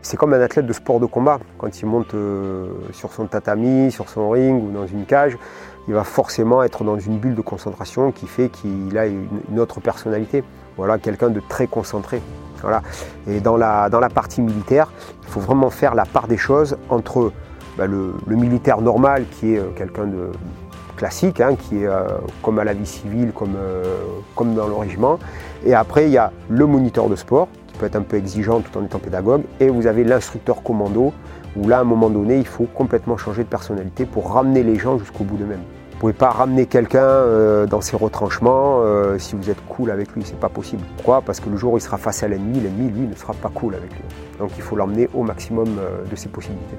C'est comme un athlète de sport de combat. Quand il monte euh, sur son tatami, sur son ring ou dans une cage, il va forcément être dans une bulle de concentration qui fait qu'il a une, autre personnalité. Voilà, quelqu'un de très concentré. Voilà. Et dans la, dans la partie militaire, il faut vraiment faire la part des choses entre bah, le, militaire normal qui est euh, quelqu'un de classique, hein, qui est euh, comme à la vie civile, comme, comme dans le régiment. Et après, il y a le moniteur de sport peut être un peu exigeant tout en étant pédagogue. Et vous avez l'instructeur commando, où là, à un moment donné, il faut complètement changer de personnalité pour ramener les gens jusqu'au bout d'eux-mêmes. Vous ne pouvez pas ramener quelqu'un euh, dans ses retranchements euh, si vous êtes cool avec lui, c'est pas possible. Pourquoi? Parce que le jour où il sera face à l'ennemi, l'ennemi, lui, ne sera pas cool avec lui. Donc il faut l'emmener au maximum euh, de ses possibilités.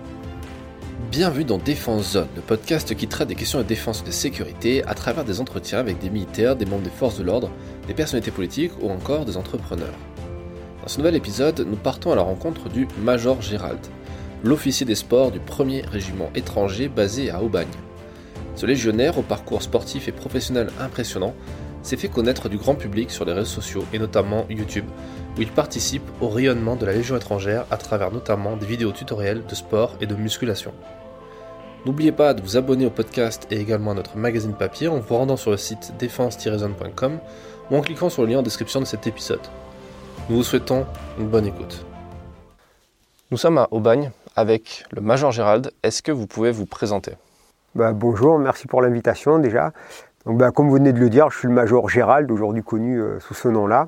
Bienvenue dans Défense Zone, le podcast qui traite des questions de défense et de sécurité à travers des entretiens avec des militaires, des membres des forces de l'ordre, des personnalités politiques ou encore des entrepreneurs. Dans ce nouvel épisode, nous partons à la rencontre du Major Gérald, l'officier des sports du premier régiment étranger basé à Aubagne. Ce légionnaire au parcours sportif et professionnel impressionnant s'est fait connaître du grand public sur les réseaux sociaux et notamment YouTube, où il participe au rayonnement de la Légion étrangère à travers notamment des vidéos tutoriels de sport et de musculation. N'oubliez pas de vous abonner au podcast et également à notre magazine papier en vous rendant sur le site défense-zone.com ou en cliquant sur le lien en description de cet épisode. Nous vous souhaitons une bonne écoute. Nous sommes à Aubagne avec le Major Gérald. Est-ce que vous pouvez vous présenter? Bah, Bonjour, merci pour l'invitation déjà. Donc, bah, comme vous venez de le dire, je suis le Major Gérald, aujourd'hui connu euh, sous ce nom-là.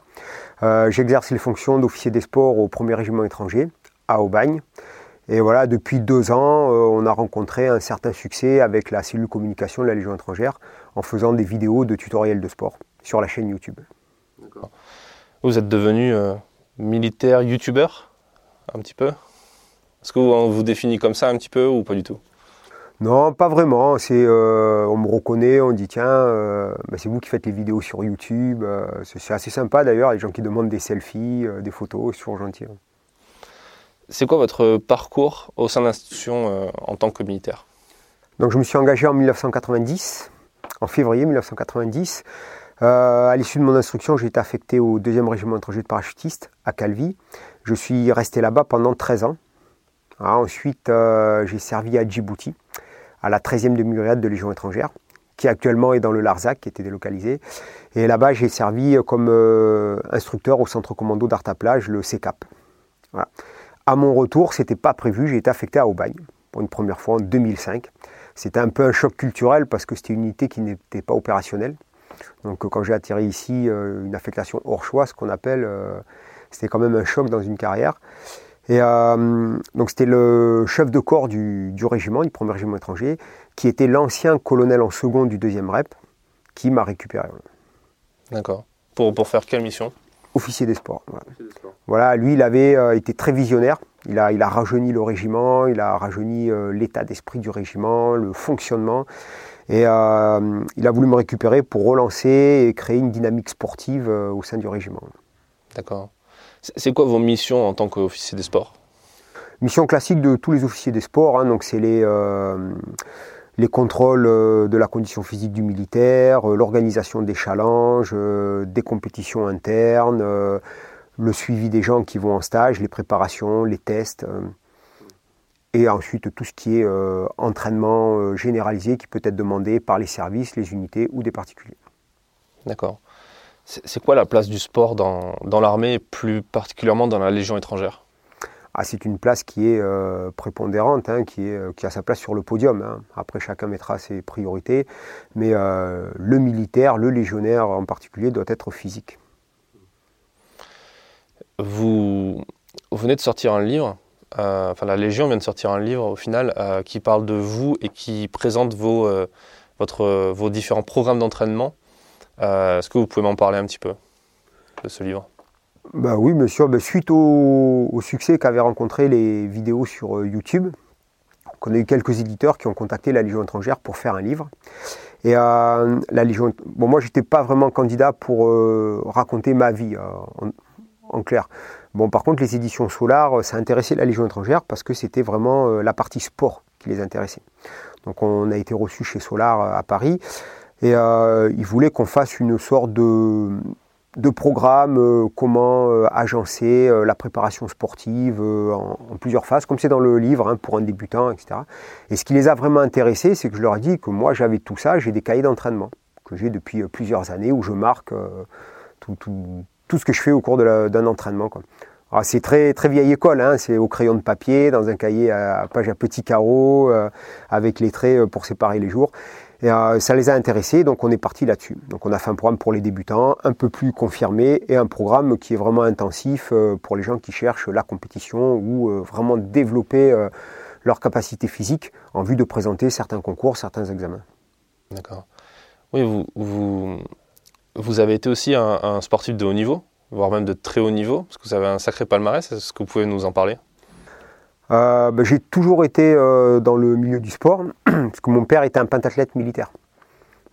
Euh, j'exerce les fonctions d'officier des sports au 1er régiment étranger à Aubagne. Et voilà, depuis deux ans, euh, on a rencontré un certain succès avec la cellule communication de la Légion étrangère en faisant des vidéos de tutoriels de sport sur la chaîne YouTube. D'accord. Vous êtes devenu euh, militaire, youtubeur, un petit peu? Est-ce que vous vous définit comme ça un petit peu ou pas du tout? Non, pas vraiment. C'est, euh, on me reconnaît, on dit tiens, euh, bah, c'est vous qui faites les vidéos sur YouTube. c'est, assez sympa d'ailleurs, les gens qui demandent des selfies, des photos, c'est toujours gentil. Hein. C'est quoi votre parcours au sein de l'institution en tant que militaire? Donc je me suis engagé en 1990, en février 1990. Euh, à l'issue de mon instruction, j'ai été affecté au 2e régiment étranger de parachutistes à Calvi. Je suis resté là-bas pendant 13 ans. Ah, ensuite, euh, j'ai servi à Djibouti, à la 13e demi-brigade de Légion étrangère, qui actuellement est dans le Larzac, qui était délocalisé. Et là-bas, j'ai servi comme euh, instructeur au centre commando d'Artaplage, le. Voilà. À mon retour, ce n'était pas prévu, j'ai été affecté à Aubagne pour une première fois en 2005. C'était un peu un choc culturel parce que c'était une unité qui n'était pas opérationnelle. Donc quand j'ai atterri ici, euh, une affectation hors choix, ce qu'on appelle, euh, c'était quand même un choc dans une carrière. Et euh, donc c'était le chef de corps du, régiment, du premier régiment étranger, qui était l'ancien colonel en second du deuxième REP, qui m'a récupéré. D'accord. Pour, pour faire quelle mission? Officier des sports. Voilà. lui, il avait été très visionnaire. Il a, il a rajeuni le régiment, il a rajeuni l'état d'esprit du régiment, le fonctionnement. Et euh, il a voulu me récupérer pour relancer et créer une dynamique sportive euh, au sein du régiment. D'accord. C'est quoi vos missions en tant qu'officier des sports? Mission classique de tous les officiers des sports, hein, donc c'est les, euh, les contrôles de la condition physique du militaire, l'organisation des challenges, des compétitions internes, le suivi des gens qui vont en stage, les préparations, les tests et ensuite tout ce qui est euh, entraînement euh, généralisé qui peut être demandé par les services, les unités ou des particuliers. D'accord. C'est quoi la place du sport dans, dans l'armée et plus particulièrement dans la Légion étrangère? Ah, C'est une place qui est euh, prépondérante, hein, qui, est, qui a sa place sur le podium. Hein. Après, chacun mettra ses priorités, mais le militaire, le légionnaire en particulier, doit être physique. Vous, vous venez de sortir un livre enfin la Légion vient de sortir un livre au final euh, qui parle de vous et qui présente vos, euh, différents programmes d'entraînement. Est-ce que vous pouvez m'en parler un petit peu de ce livre? Bah oui, monsieur. Bah, suite au, succès qu'avaient rencontré les vidéos sur YouTube, on a eu quelques éditeurs qui ont contacté la Légion étrangère pour faire un livre. Et la Légion, bon, moi, j'étais pas vraiment candidat pour raconter ma vie en clair. Bon, par contre, les éditions Solar, euh, ça intéressait la Légion étrangère parce que c'était vraiment euh, la partie sport qui les intéressait. Donc, on a été reçu chez Solar euh, à Paris et ils voulaient qu'on fasse une sorte de, programmes, comment agencer la préparation sportive en, plusieurs phases, comme c'est dans le livre, hein, pour un débutant, etc. Et ce qui les a vraiment intéressés, c'est que je leur ai dit que moi j'avais tout ça, j'ai des cahiers d'entraînement que j'ai depuis plusieurs années où je marque tout, tout, ce que je fais au cours d'un entraînement. C'est très, très vieille école, hein. c'est au crayon de papier, dans un cahier à, page à petits carreaux, euh, avec les traits euh, pour séparer les jours. Et euh, ça les a intéressés, donc on est parti là-dessus. Donc on a fait un programme pour les débutants, un peu plus confirmé, et un programme qui est vraiment intensif pour les gens qui cherchent la compétition ou vraiment développer leur capacité physique en vue de présenter certains concours, certains examens. D'accord. Oui, vous, vous, avez été aussi un sportif de haut niveau voire même de très haut niveau Parce que vous avez un sacré palmarès, est-ce que vous pouvez nous en parler? Euh, ben, J'ai toujours été euh, dans le milieu du sport, parce que mon père était un pentathlète militaire.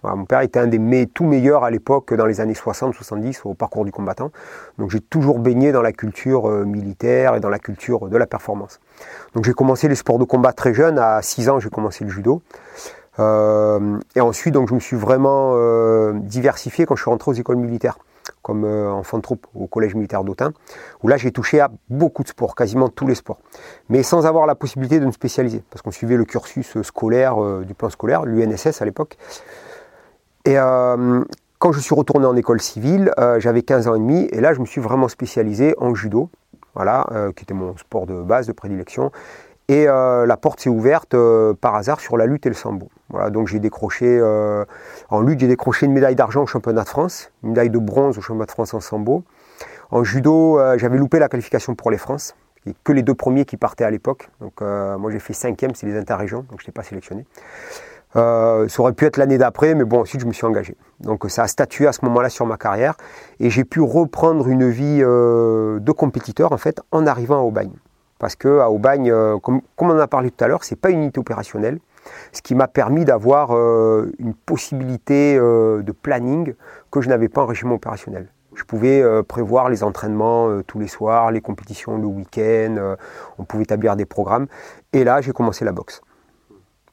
mon père était un des tout meilleurs à l'époque, dans les années 60-70, au parcours du combattant. Donc j'ai toujours baigné dans la culture euh, militaire et dans la culture de la performance. Donc j'ai commencé les sports de combat très jeune, à 6 ans j'ai commencé le judo. Et ensuite, donc, je me suis vraiment diversifié quand je suis rentré aux écoles militaires comme euh, enfant de troupe au collège militaire d'Autun, où là j'ai touché à beaucoup de sports, quasiment tous les sports, mais sans avoir la possibilité de me spécialiser, parce qu'on suivait le cursus scolaire euh, du plan scolaire, l'UNSS à l'époque. Et euh, quand je suis retourné en école civile, j'avais 15 ans et demi, et là je me suis vraiment spécialisé en judo, voilà, qui était mon sport de base, de prédilection, et la porte s'est ouverte par hasard sur la lutte et le sambo. Voilà, donc j'ai décroché, euh, en lutte, j'ai décroché une médaille d'argent au championnat de France, une médaille de bronze au championnat de France en sambo. En judo, euh, j'avais loupé la qualification pour les France, et que les deux premiers qui partaient à l'époque. Donc euh, moi j'ai fait cinquième, c'est les interrégions, donc je n'étais pas sélectionné. ça aurait pu être l'année d'après, mais bon, ensuite je me suis engagé. Donc ça a statué à ce moment-là sur ma carrière, et j'ai pu reprendre une vie de compétiteur en fait en arrivant à Aubagne. Parce que à Aubagne, comme, comme, on en a parlé tout à l'heure, c'est pas une unité opérationnelle ce qui m'a permis d'avoir euh, une possibilité euh, de planning que je n'avais pas en régime opérationnel. Je pouvais euh, prévoir les entraînements tous les soirs, les compétitions le week-end, on pouvait établir des programmes. Et là, j'ai commencé la boxe,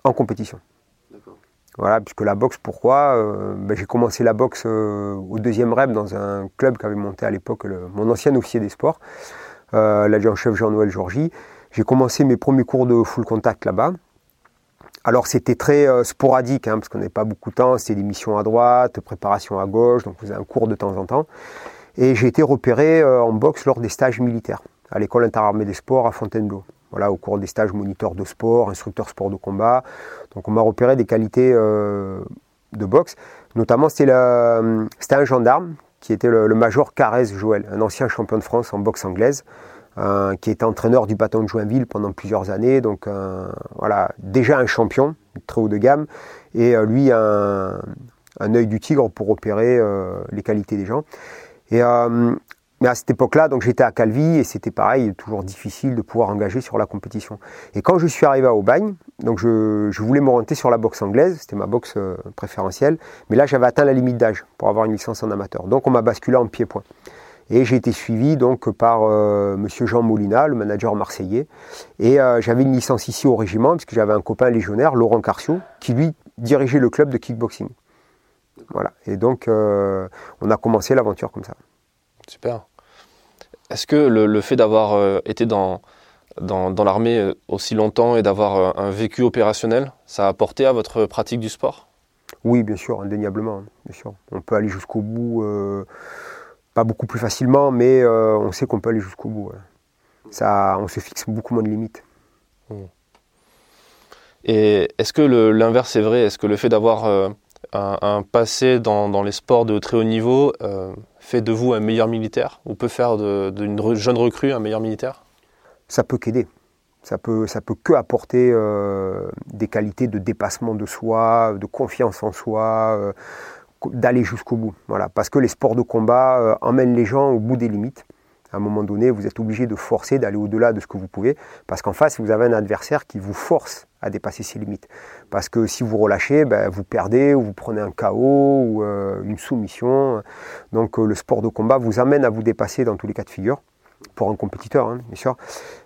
en compétition. Voilà, puisque la boxe, pourquoi ben, J'ai commencé la boxe au deuxième REB dans un club qu'avait monté à l'époque mon ancien officier des sports, l'adjudant-chef Jean-Noël Georgie. J'ai commencé mes premiers cours de full contact là-bas. Alors c'était très euh, sporadique, hein, parce qu'on n'avait pas beaucoup de temps, c'était des missions à droite, préparation à gauche, donc on faisait un cours de temps en temps. Et j'ai été repéré euh, en boxe lors des stages militaires, à l'école interarmée des sports à Fontainebleau. Voilà, au cours des stages moniteur de sport, instructeur sport de combat. Donc on m'a repéré des qualités euh, de boxe. Notamment c'était un gendarme qui était le, major Carès Joël, un ancien champion de France en boxe anglaise. Euh, qui était entraîneur du bâton de Joinville pendant plusieurs années. Donc euh, voilà, déjà un champion, très haut de gamme, et euh, lui un, œil du tigre pour opérer les qualités des gens. Et, mais à cette époque-là, donc j'étais à Calvi et c'était pareil, toujours difficile de pouvoir engager sur la compétition. Et quand je suis arrivé à Aubagne, donc je, je voulais m'orienter sur la boxe anglaise, c'était ma boxe préférentielle, mais là j'avais atteint la limite d'âge pour avoir une licence en amateur. Donc on m'a basculé en pied-point. Et j'ai été suivi donc par euh, Monsieur Jean Molina, le manager marseillais. Et euh, j'avais une licence ici au régiment, parce que j'avais un copain légionnaire, Laurent Carcio, qui lui dirigeait le club de kickboxing. Voilà. Et donc euh, on a commencé l'aventure comme ça. Super. Est-ce que le, fait d'avoir été dans, dans, dans l'armée aussi longtemps et d'avoir un vécu opérationnel, ça a apporté à votre pratique du sport? Oui, bien sûr, indéniablement. Bien sûr. On peut aller jusqu'au bout pas beaucoup plus facilement, mais euh, on sait qu'on peut aller jusqu'au bout. Ça, on se fixe beaucoup moins de limites. Hmm. Et est-ce que l'inverse est vrai? Est-ce que le fait d'avoir euh, un, passé dans, les sports de très haut niveau euh, fait de vous un meilleur militaire? Ou peut faire d'une jeune recrue un meilleur militaire? Ça peut qu'aider. Ça peut, ça peut que apporter des qualités de dépassement de soi, de confiance en soi, d'aller jusqu'au bout. Voilà, parce que les sports de combat euh, emmènent les gens au bout des limites. À un moment donné, vous êtes obligé de forcer, d'aller au-delà de ce que vous pouvez, parce qu'en face, vous avez un adversaire qui vous force à dépasser ses limites. Parce que si vous relâchez, ben, vous perdez, ou vous prenez un chaos, ou euh, une soumission. Donc euh, le sport de combat vous amène à vous dépasser dans tous les cas de figure, pour un compétiteur, hein, bien sûr.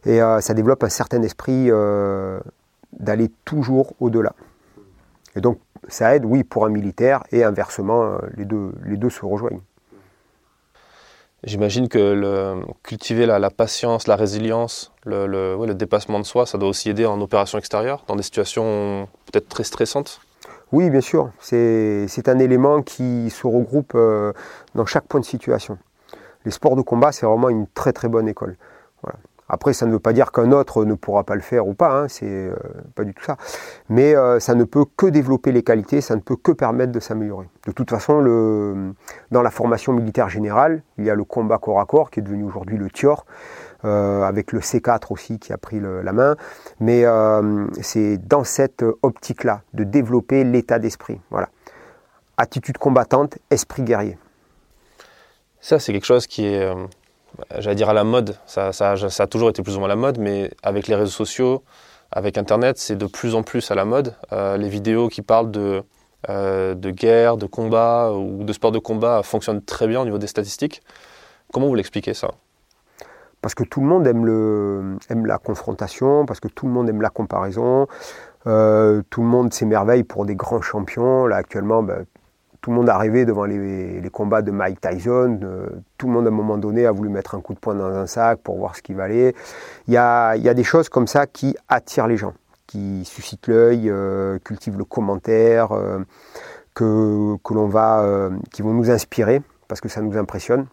Et ça développe un certain esprit d'aller toujours au-delà. Et donc ça aide, oui, pour un militaire, et inversement, euh, les deux, les deux se rejoignent. J'imagine que le, cultiver la, patience, la résilience, le, le, dépassement de soi, ça doit aussi aider en opération extérieure, dans des situations peut-être très stressantes. Oui, bien sûr. C'est un élément qui se regroupe euh, dans chaque point de situation. Les sports de combat, c'est vraiment une très très bonne école. Voilà. Après, ça ne veut pas dire qu'un autre ne pourra pas le faire ou pas, hein, c'est euh, pas du tout ça. Mais euh, ça ne peut que développer les qualités, ça ne peut que permettre de s'améliorer. De toute façon, dans la formation militaire générale, il y a le combat corps à corps qui est devenu aujourd'hui le TIOR, euh, avec le C4 aussi qui a pris la main. Mais c'est dans cette optique-là de développer l'état d'esprit. Voilà. Attitude combattante, esprit guerrier. Ça, c'est quelque chose qui est j'allais dire à la mode, ça, a toujours été plus ou moins la mode, mais avec les réseaux sociaux, avec Internet, c'est de plus en plus à la mode. Euh, les vidéos qui parlent de, euh, de guerre, de combat ou de sport de combat fonctionnent très bien au niveau des statistiques. Comment vous l'expliquez ça? Parce que tout le monde aime, le, aime la confrontation, parce que tout le monde aime la comparaison. Euh, tout le monde s'émerveille pour des grands champions. Là, actuellement, ben, tout le monde a rêvé devant les, combats de Mike Tyson. tout le monde, à un moment donné, a voulu mettre un coup de poing dans un sac pour voir ce qu'il valait. Il y a, des choses comme ça qui attirent les gens, qui suscitent l'œil, euh, cultivent le commentaire, euh, que, l'on va, euh, qui vont nous inspirer parce que ça nous impressionne.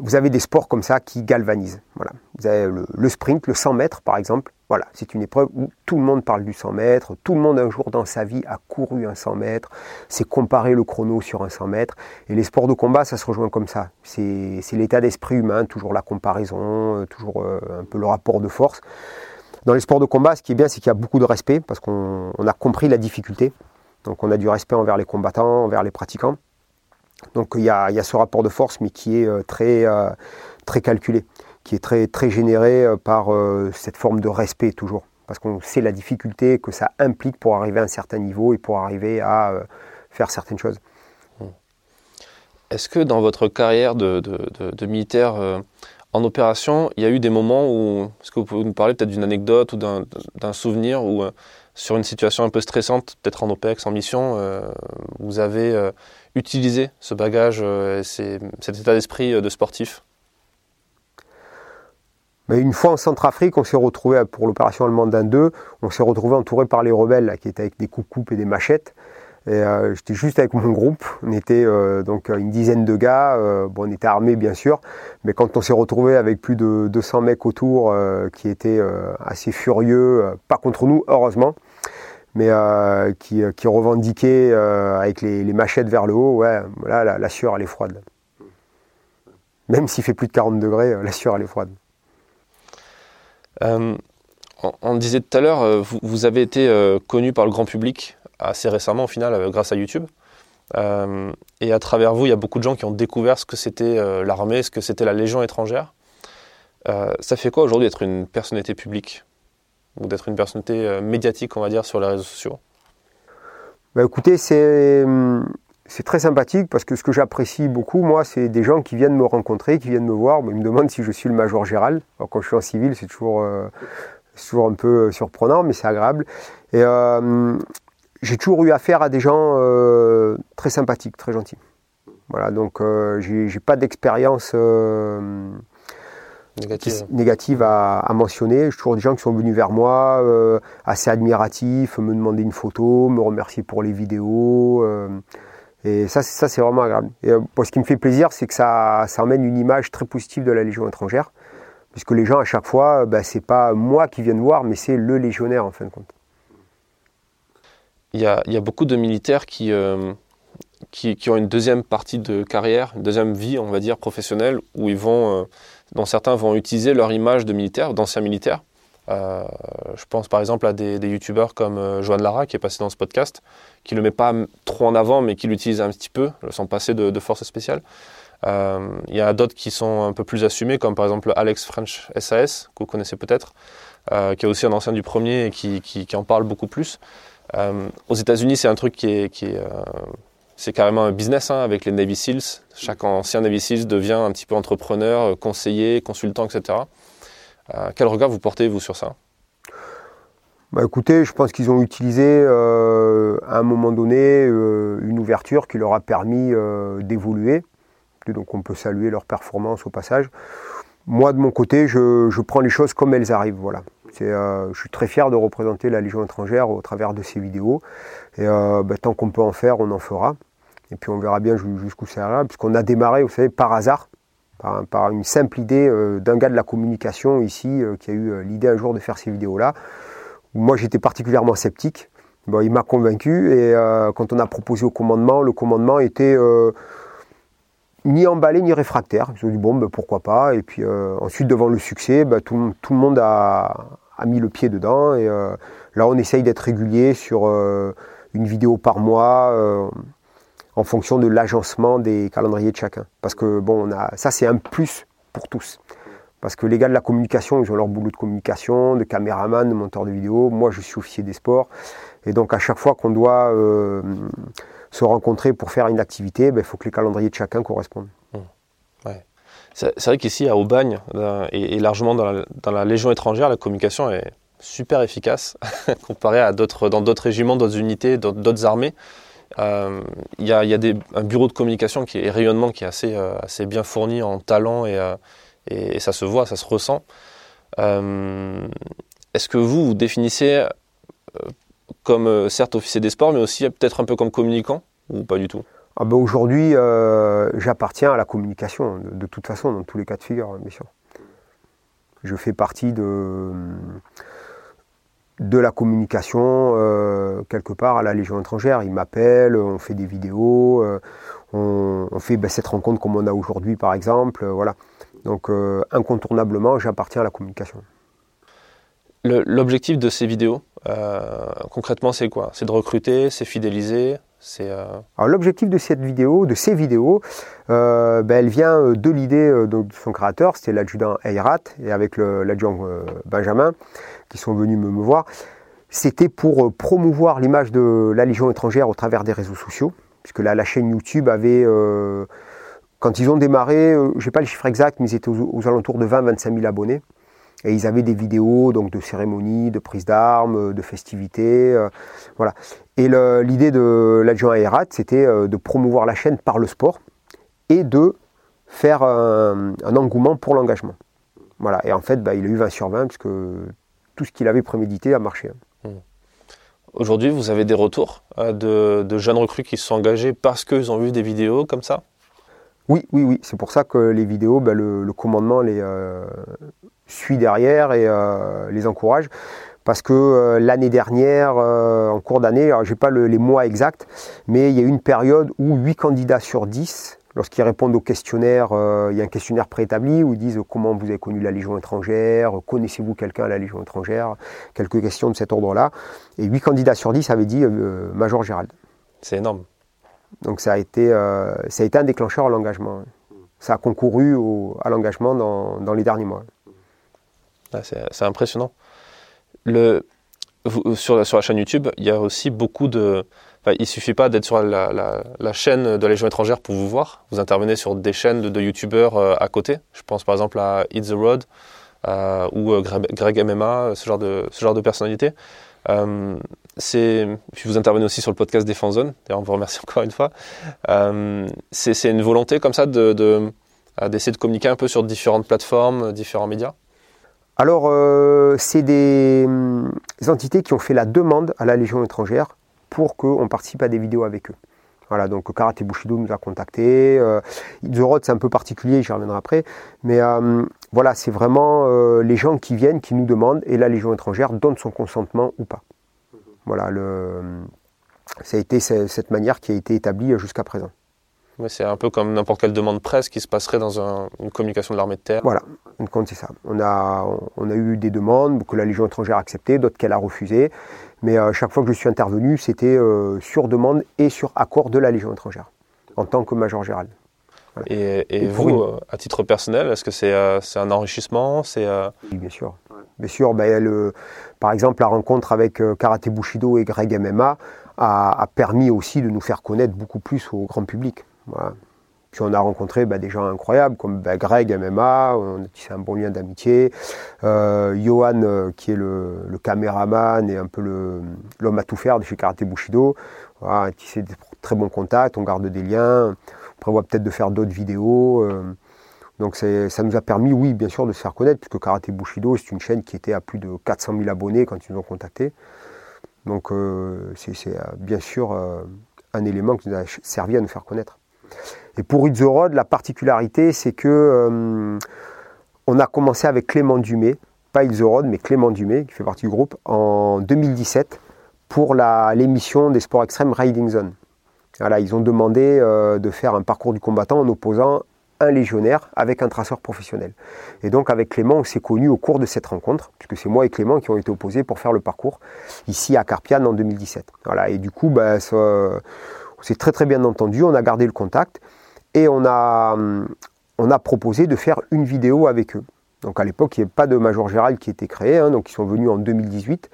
Vous avez des sports comme ça qui galvanisent. Voilà. Vous avez le sprint, le 100 mètres par exemple. Voilà, c'est une épreuve où tout le monde parle du 100 mètres, tout le monde un jour dans sa vie a couru un 100 mètres, c'est comparer le chrono sur un 100 mètres. Et les sports de combat, ça se rejoint comme ça. C'est l'état d'esprit humain, toujours la comparaison, euh, toujours euh, un peu le rapport de force. Dans les sports de combat, ce qui est bien, c'est qu'il y a beaucoup de respect, parce qu'on a compris la difficulté. Donc on a du respect envers les combattants, envers les pratiquants. Donc il y a, ce rapport de force, mais qui est euh, très, très calculé qui est très, très généré euh, par euh, cette forme de respect toujours. Parce qu'on sait la difficulté que ça implique pour arriver à un certain niveau et pour arriver à euh, faire certaines choses. Est-ce que dans votre carrière de, militaire en opération, il y a eu des moments où, est-ce que vous pouvez nous parler peut-être d'une anecdote ou d'un souvenir où, sur une situation un peu stressante, peut-être en OPEX, en mission, vous avez utilisé ce bagage, cet état d'esprit de sportif? Mais une fois en Centrafrique, on s'est retrouvé pour l'opération allemande 2, on s'est retrouvé entouré par les rebelles qui étaient avec des coupes et des machettes. Et euh, j'étais juste avec mon groupe. On était euh, donc une dizaine de gars. Euh, bon, on était armés bien sûr, mais quand on s'est retrouvé avec plus de 200 mecs autour qui étaient assez furieux, pas contre nous heureusement, mais qui, revendiquaient avec les, machettes vers le haut, ouais, là la, sueur elle est froide. Même s'il fait plus de 40 degrés, la sueur elle est froide. Euh, on, disait tout à l'heure, euh, vous, avez été euh, connu par le grand public assez récemment au final grâce à YouTube. et à travers vous, il y a beaucoup de gens qui ont découvert ce que c'était l'armée, ce que c'était la Légion étrangère. ça fait quoi aujourd'hui d'être une personnalité publique? Ou d'être une personnalité médiatique, on va dire, sur les réseaux sociaux bah, Écoutez, c'est hum, c'est très sympathique parce que ce que j'apprécie beaucoup, moi, c'est des gens qui viennent me rencontrer, qui viennent me voir. Ils me demandent si je suis le major Gérald. Alors, quand je suis en civil, c'est toujours, euh, toujours un peu surprenant, mais c'est agréable. Et euh, j'ai toujours eu affaire à des gens euh, très sympathiques, très gentils. Voilà, donc j'ai pas d'expérience négative, à, à, mentionner. J'ai toujours des gens qui sont venus vers moi, assez admiratifs, me demander une photo, me remercier pour les vidéos. Et ça, ça c'est vraiment agréable. Et euh, ce qui me fait plaisir, c'est que ça, ça emmène une image très positive de la Légion étrangère, puisque les gens, à chaque fois, ce bah, c'est pas moi qui viens voir, mais c'est le légionnaire, en fin de compte. Il y a, il y a beaucoup de militaires qui, euh, qui, qui, ont une deuxième partie de carrière, une deuxième vie, on va dire, professionnelle, où ils vont, euh, dont certains vont utiliser leur image de militaire, d'anciens militaires, euh, je pense par exemple à des, youtubeurs comme euh, Joanne Lara qui est passé dans ce podcast, qui ne le met pas trop en avant mais qui l'utilise un petit peu, sans passer de, de force spéciale. Euh, il y a d'autres qui sont un peu plus assumés, comme par exemple Alex French SAS, que vous connaissez peut-être, qui est aussi un ancien du premier et qui, en parle beaucoup plus. aux États-Unis, c'est un truc qui est c'est carrément un business hein, avec les Navy SEALs. Chaque ancien Navy SEALs devient un petit peu entrepreneur, conseiller, consultant, etc. Euh, quel regard vous portez, vous, sur ça? Bah écoutez, je pense qu'ils ont utilisé euh, à un moment donné euh, une ouverture qui leur a permis d'évoluer, donc on peut saluer leur performance au passage. Moi, de mon côté, je, prends les choses comme elles arrivent. Voilà. je suis très fier de représenter la Légion étrangère au travers de ces vidéos. Et ben, tant qu'on peut en faire, on en fera. Et puis on verra bien jusqu'où ça ira, puisqu'on a démarré, vous savez, par hasard, par, une simple idée d'un gars de la communication ici, qui a eu l'idée un jour de faire ces vidéos-là. Moi, j'étais particulièrement sceptique. Bon, il m'a convaincu et euh, quand on a proposé au commandement, le commandement était euh, ni emballé ni réfractaire. Ils ont dit bon, ben, pourquoi pas. Et puis euh, ensuite, devant le succès, ben, tout, le monde a, mis le pied dedans. Et là, on essaye d'être régulier sur une vidéo par mois en fonction de l'agencement des calendriers de chacun. Parce que bon, ça, c'est un plus pour tous. Parce que les gars de la communication, ils ont leur boulot de communication, de caméraman, de monteur de vidéo. Moi, je suis officier des sports. Et donc, à chaque fois qu'on doit euh, se rencontrer pour faire une activité, ben, il faut que les calendriers de chacun correspondent. Mmh. C'est vrai qu'ici, à Aubagne, euh, et, largement dans la, Légion étrangère, la communication est super efficace comparée à dans d'autres régiments, d'autres unités, d'autres armées. Euh, il y a, y a un bureau de communication qui est, rayonnement qui est assez, assez bien fourni en talent et, et, ça se voit, ça se ressent. Euh, est-ce que vous vous définissez euh, comme euh, certes officier des sports, mais aussi peut-être un peu comme communicant ou pas du tout? Ah ben Aujourd'hui, j'appartiens à la communication, de, toute façon, dans tous les cas de figure, bien sûr. Je fais partie de, de la communication quelque part à la Légion étrangère. Ils m'appellent, on fait des vidéos, on, fait ben, cette rencontre comme on a aujourd'hui par exemple. voilà. Donc euh, incontournablement, j'appartiens à la communication. L'objectif de ces vidéos, euh, concrètement, c'est quoi? C'est de recruter, c'est fidéliser? euh, Alors l'objectif de cette vidéo, de ces vidéos, ben, elle vient de l'idée de son créateur, c'était l'adjudant Eirat et avec l'adjudant Benjamin qui sont venus me, voir. C'était pour promouvoir l'image de la Légion étrangère au travers des réseaux sociaux, puisque la chaîne YouTube avait quand ils ont démarré, euh, je n'ai pas le chiffre exact, mais ils étaient aux, alentours de 20-25 000 abonnés. Et ils avaient des vidéos donc de cérémonies, de prises d'armes, de festivités. Euh, voilà. Et l'idée de l'adjoint Aerat, c'était euh, de promouvoir la chaîne par le sport et de faire un, engouement pour l'engagement. Voilà. Et en fait, bah, il a eu 20 sur 20, puisque tout ce qu'il avait prémédité a marché. Mmh. Aujourd'hui, vous avez des retours de, de jeunes recrues qui se sont engagés parce qu'ils ont vu des vidéos comme ça? Oui, oui, oui. C'est pour ça que les vidéos, ben, le, commandement les euh, suit derrière et euh, les encourage. Parce que euh, l'année dernière, en cours d'année, je n'ai pas les mois exacts, mais il y a eu une période où 8 candidats sur 10, lorsqu'ils répondent au questionnaire, il y a un questionnaire préétabli où ils disent comment vous avez connu la Légion étrangère, connaissez-vous quelqu'un à la Légion étrangère, quelques questions de cet ordre-là. Et 8 candidats sur 10 avaient dit Major Gérald. C'est énorme. Donc ça a été, euh, ça a été un déclencheur à l'engagement. Ça a concouru à l'engagement dans, les derniers mois. Ah, c'est impressionnant. Le, sur, la chaîne YouTube, il y a aussi beaucoup de... Enfin, il suffit pas d'être sur la, chaîne de la Légion étrangère pour vous voir. Vous intervenez sur des chaînes de, YouTubeurs euh, à côté. Je pense par exemple à Eat the Road euh, ou Greg, MMA, ce genre de, de personnalité. Euh, puis vous intervenez aussi sur le podcast Défense Zone, d'ailleurs on vous remercie encore une fois. Euh, c'est une volonté comme ça d'essayer de, de, communiquer un peu sur différentes plateformes, différents médias Alors euh, c'est des, entités qui ont fait la demande à la Légion étrangère pour qu'on participe à des vidéos avec eux. Voilà, donc Karate Bushido nous a contactés. Euh, The c'est un peu particulier, j'y reviendrai après. Mais voilà, c'est vraiment les gens qui viennent, qui nous demandent, et la Légion étrangère donne son consentement ou pas. Voilà, le, ça a été cette manière qui a été établie jusqu'à présent. C'est un peu comme n'importe quelle demande presse qui se passerait dans une communication de l'armée de terre. Voilà, c'est ça. On a, on a eu des demandes que la Légion étrangère a acceptées, d'autres qu'elle a refusées. Mais euh, chaque fois que je suis intervenu, c'était euh, sur demande et sur accord de la Légion étrangère, en tant que major général. Et, vous, euh, à titre personnel, est-ce que c'est un enrichissement Oui, bien sûr. Bien sûr, ben, par exemple, la rencontre avec euh, Karate Bushido et Greg MMA a, permis aussi de nous faire connaître beaucoup plus au grand public. Puis on a rencontré ben, des gens incroyables comme ben, Greg MMA, on a tissé un bon lien d'amitié. Euh, Johan, euh, qui est le, caméraman et un peu l'homme à tout faire de chez Karate Bushido, on a tissé des très bons contacts, on garde des liens. prévoit peut-être de faire d'autres vidéos. donc ça nous a permis, oui, bien sûr, de se faire connaître, puisque Karaté Bushido, c'est une chaîne qui était à plus de 400 000 abonnés quand ils nous ont contactés. Donc c'est bien sûr un élément qui nous a servi à nous faire connaître. Et pour Road, la particularité, c'est que on a commencé avec Clément Dumay, pas Road, mais Clément Dumay, qui fait partie du groupe, en 2017 pour l'émission des sports extrêmes Riding Zone. Voilà, ils ont demandé euh, de faire un parcours du combattant en opposant un légionnaire avec un traceur professionnel. Et donc avec Clément, on s'est connus au cours de cette rencontre, puisque c'est moi et Clément qui ont été opposés pour faire le parcours ici à Carpiane en 2017. Voilà, et du coup, ben, on s'est très très bien entendu, on a gardé le contact et on a, on a proposé de faire une vidéo avec eux. Donc à l'époque, il n'y avait pas de Major Gérald qui était créé, hein, donc ils sont venus en 2018.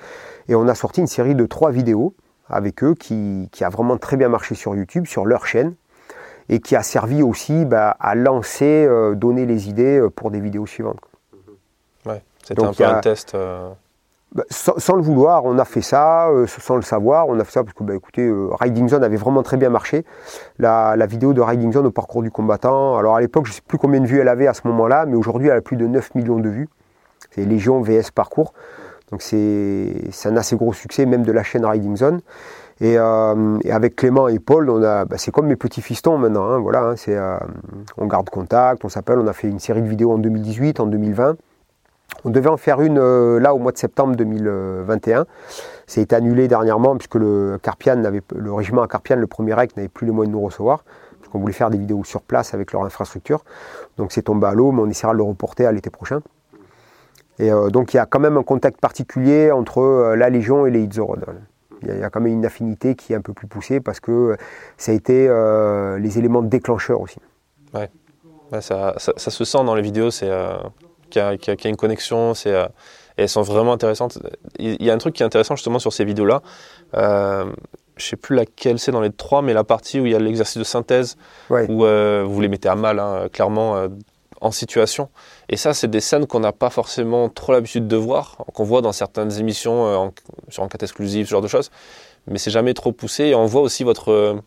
Et on a sorti une série de trois vidéos avec eux qui, a vraiment très bien marché sur YouTube, sur leur chaîne, et qui a servi aussi bah, à lancer, euh, donner les idées euh, pour des vidéos suivantes. Ouais, c'était un peu un test. Euh, bah, sans, le vouloir, on a fait ça, euh, sans le savoir, on a fait ça parce que, bah, écoutez, euh, Riding Zone avait vraiment très bien marché. La, vidéo de Riding Zone au parcours du combattant, alors à l'époque, je ne sais plus combien de vues elle avait à ce moment-là, mais aujourd'hui, elle a plus de 9 millions de vues. C'est Légion VS Parcours. Donc c'est un assez gros succès, même de la chaîne Riding Zone. Et, euh, avec Clément et Paul, bah, c'est comme mes petits fistons maintenant. Hein, voilà, hein, c'est, on garde contact, on s'appelle, on a fait une série de vidéos en 2018, en 2020. On devait en faire une euh, là au mois de septembre 2021. Ça a été annulé dernièrement puisque le, le régiment à Carpian, le premier REC, n'avait plus les moyens de nous recevoir. Parce qu'on voulait faire des vidéos sur place avec leur infrastructure. Donc c'est tombé à l'eau, mais on essaiera de le reporter à l'été prochain. Et euh, donc il y a quand même un contact particulier entre euh, la Légion et les Itzorod. Il y, a, quand même une affinité qui est un peu plus poussée parce que ça a été les éléments déclencheurs aussi. Ouais. ça, se sent dans les vidéos, c'est qui a, une connexion. C'est, euh, et elles sont vraiment intéressantes. Il y a un truc qui est intéressant justement sur ces vidéos-là. Euh, je sais plus laquelle c'est dans les trois, mais la partie où il y a l'exercice de synthèse, où euh, vous les mettez à mal, hein, clairement, euh, en situation. Et ça, c'est des scènes qu'on n'a pas forcément trop l'habitude de voir, qu'on voit dans certaines émissions en, sur enquête exclusive, ce genre de choses. Mais c'est jamais trop poussé. Et on voit aussi votre,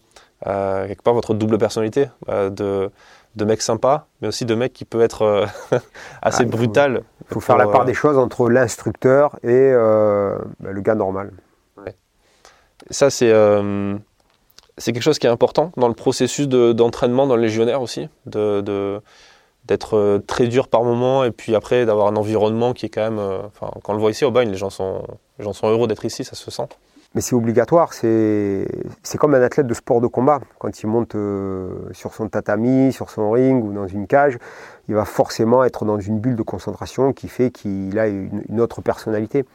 quelque part, votre double personnalité de de mecs sympas, mais aussi de mecs qui peut être euh, assez ah, brutal. Il faut, faire la part euh, des choses entre l'instructeur et euh, bah, le gars normal. Ça, c'est quelque chose qui est important dans le processus d'entraînement dans le légionnaire aussi, de, d'être très dur par moment et puis après d'avoir un environnement qui est quand même. Enfin, quand on le voit ici au bagne, les gens sont, les gens sont heureux d'être ici, ça se sent mais c'est obligatoire. C'est comme un athlète de sport de combat. Quand il monte euh, sur son tatami, sur son ring ou dans une cage, il va forcément être dans une bulle de concentration qui fait qu'il a une, autre personnalité.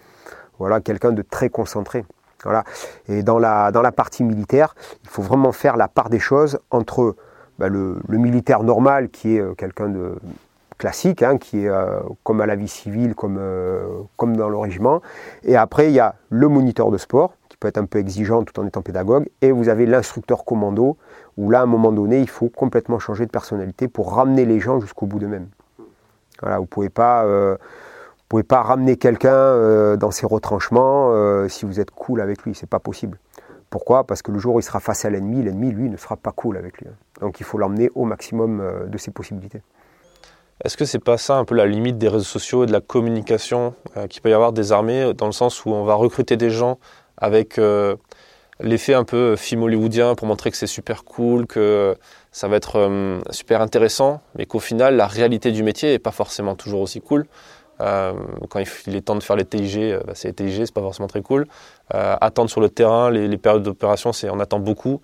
Voilà, quelqu'un de très concentré. Voilà. Et dans la, dans la partie militaire, il faut vraiment faire la part des choses entre bah, le, militaire normal qui est euh, quelqu'un de classique, hein, qui est euh, comme à la vie civile, comme, comme dans le régiment. Et après, il y a le moniteur de sport, peut être un peu exigeant tout en étant pédagogue, et vous avez l'instructeur commando, où là, à un moment donné, il faut complètement changer de personnalité pour ramener les gens jusqu'au bout d'eux-mêmes. Voilà, vous ne pouvez pas... Euh, pouvez pas ramener quelqu'un euh, dans ses retranchements euh, si vous êtes cool avec lui, c'est pas possible. Pourquoi? Parce que le jour où il sera face à l'ennemi, l'ennemi, lui, ne sera pas cool avec lui. Donc il faut l'emmener au maximum de ses possibilités. Est-ce que c'est pas ça un peu la limite des réseaux sociaux et de la communication qu'il peut y avoir des armées, dans le sens où on va recruter des gens avec euh, l'effet un peu film hollywoodien pour montrer que c'est super cool, que ça va être euh, super intéressant, mais qu'au final, la réalité du métier n'est pas forcément toujours aussi cool. Euh, quand il est temps de faire les TIG, bah, c'est les TIG, c'est pas forcément très cool. attendre sur le terrain, les, périodes d'opération, c'est on attend beaucoup.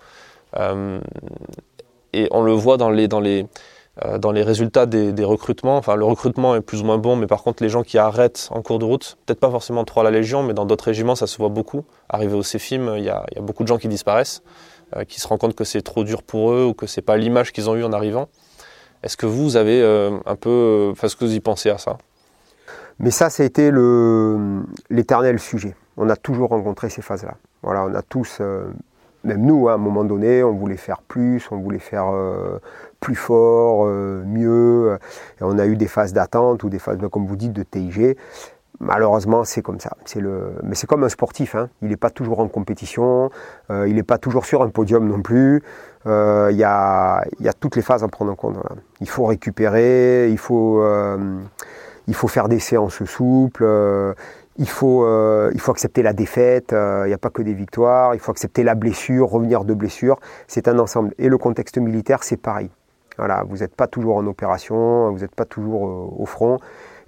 et on le voit dans les, dans les, euh, dans les résultats des, recrutements, enfin le recrutement est plus ou moins bon, mais par contre les gens qui arrêtent en cours de route, peut-être pas forcément trop à la Légion, mais dans d'autres régiments ça se voit beaucoup. Arrivé au CEFIM, il y a, beaucoup de gens qui disparaissent, euh, qui se rendent compte que c'est trop dur pour eux ou que c'est pas l'image qu'ils ont eue en arrivant. Est-ce que vous avez euh, un peu, enfin ce que vous y pensez à ça? Mais ça, ça a été l'éternel sujet. On a toujours rencontré ces phases-là. Voilà, on a tous même nous, hein, à un moment donné, on voulait faire plus, on voulait faire plus fort, euh, mieux. Et on a eu des phases d'attente ou des phases, comme vous dites, de TIG. Malheureusement, c'est comme ça. C'est le... Mais c'est comme un sportif. Hein. Il n'est pas toujours en compétition. il n'est pas toujours sur un podium non plus. Il y, a, y, a, toutes les phases à prendre en compte. Il faut récupérer. Il faut, il faut faire des séances souples il faut, euh, il faut accepter la défaite, euh, il n'y a pas que des victoires, il faut accepter la blessure, revenir de blessure, c'est un ensemble. Et le contexte militaire, c'est pareil. Voilà, vous n'êtes pas toujours en opération, vous n'êtes pas toujours euh, au front.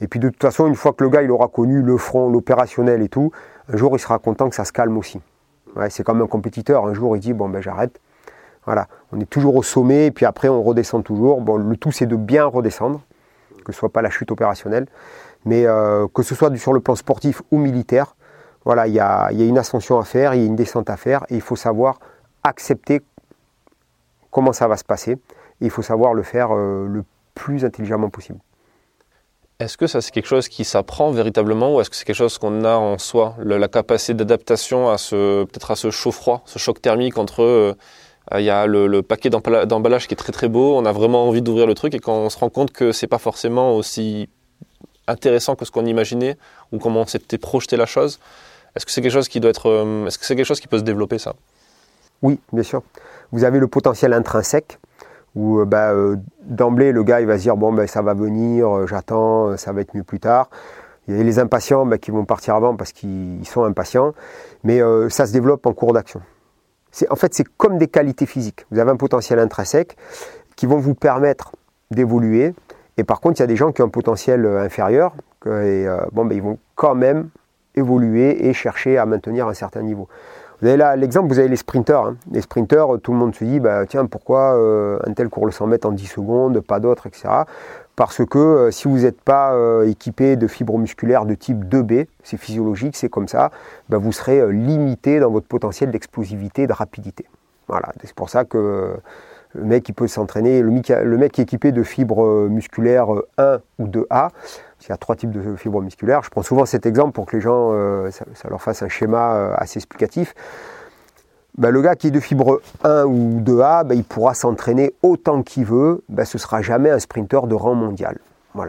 Et puis de toute façon, une fois que le gars il aura connu le front, l'opérationnel et tout, un jour il sera content que ça se calme aussi. Ouais, c'est comme un compétiteur, un jour il dit bon ben j'arrête. Voilà, on est toujours au sommet et puis après on redescend toujours. Bon, le tout c'est de bien redescendre, que ce soit pas la chute opérationnelle. Mais euh, que ce soit sur le plan sportif ou militaire, voilà, il y a, une ascension à faire, il y a une descente à faire, et il faut savoir accepter comment ça va se passer. Et il faut savoir le faire euh, le plus intelligemment possible. Est-ce que ça c'est quelque chose qui s'apprend véritablement ou est-ce que c'est quelque chose qu'on a en soi, la capacité d'adaptation à ce peut-être à ce chaud-froid, ce choc thermique entre euh, il y a le, le paquet d'emballage qui est très très beau, on a vraiment envie d'ouvrir le truc et quand on se rend compte que c'est pas forcément aussi intéressant que ce qu'on imaginait ou comment on s'était projeté la chose. Est-ce que c'est quelque chose qui doit être, euh, est-ce que c'est quelque chose qui peut se développer ça? Oui, bien sûr. Vous avez le potentiel intrinsèque où euh, bah, euh, d'emblée le gars va se dire bon ben ça va venir, j'attends, ça va être mieux plus tard. Il y a les impatients bah, qui vont partir avant parce qu'ils sont impatients, mais ça se développe en cours d'action. en fait c'est comme des qualités physiques. Vous avez un potentiel intrinsèque qui vont vous permettre d'évoluer, et par contre, il y a des gens qui ont un potentiel euh, inférieur, et euh, ben, ils vont quand même évoluer et chercher à maintenir un certain niveau. Vous avez là l'exemple, vous avez les sprinteurs. Hein. Les sprinteurs, tout le monde se dit, bah, tiens, pourquoi euh, un tel court le 100 mètres en 10 secondes, pas d'autres, etc. Parce que si vous n'êtes pas équipé de fibres musculaires de type 2B, c'est physiologique, c'est comme ça, bah, vous serez limité dans votre potentiel d'explosivité, de rapidité. Voilà, c'est pour ça que le mec qui peut s'entraîner, le, mec qui est équipé de fibres euh, musculaires 1 euh, ou 2A, il y a trois types de fibres musculaires. Je prends souvent cet exemple pour que les gens, euh, ça, leur fasse un schéma assez explicatif. Ben, le gars qui est de fibre 1 ou 2A, ben, il pourra s'entraîner autant qu'il veut, ben, ce ne sera jamais un sprinter de rang mondial.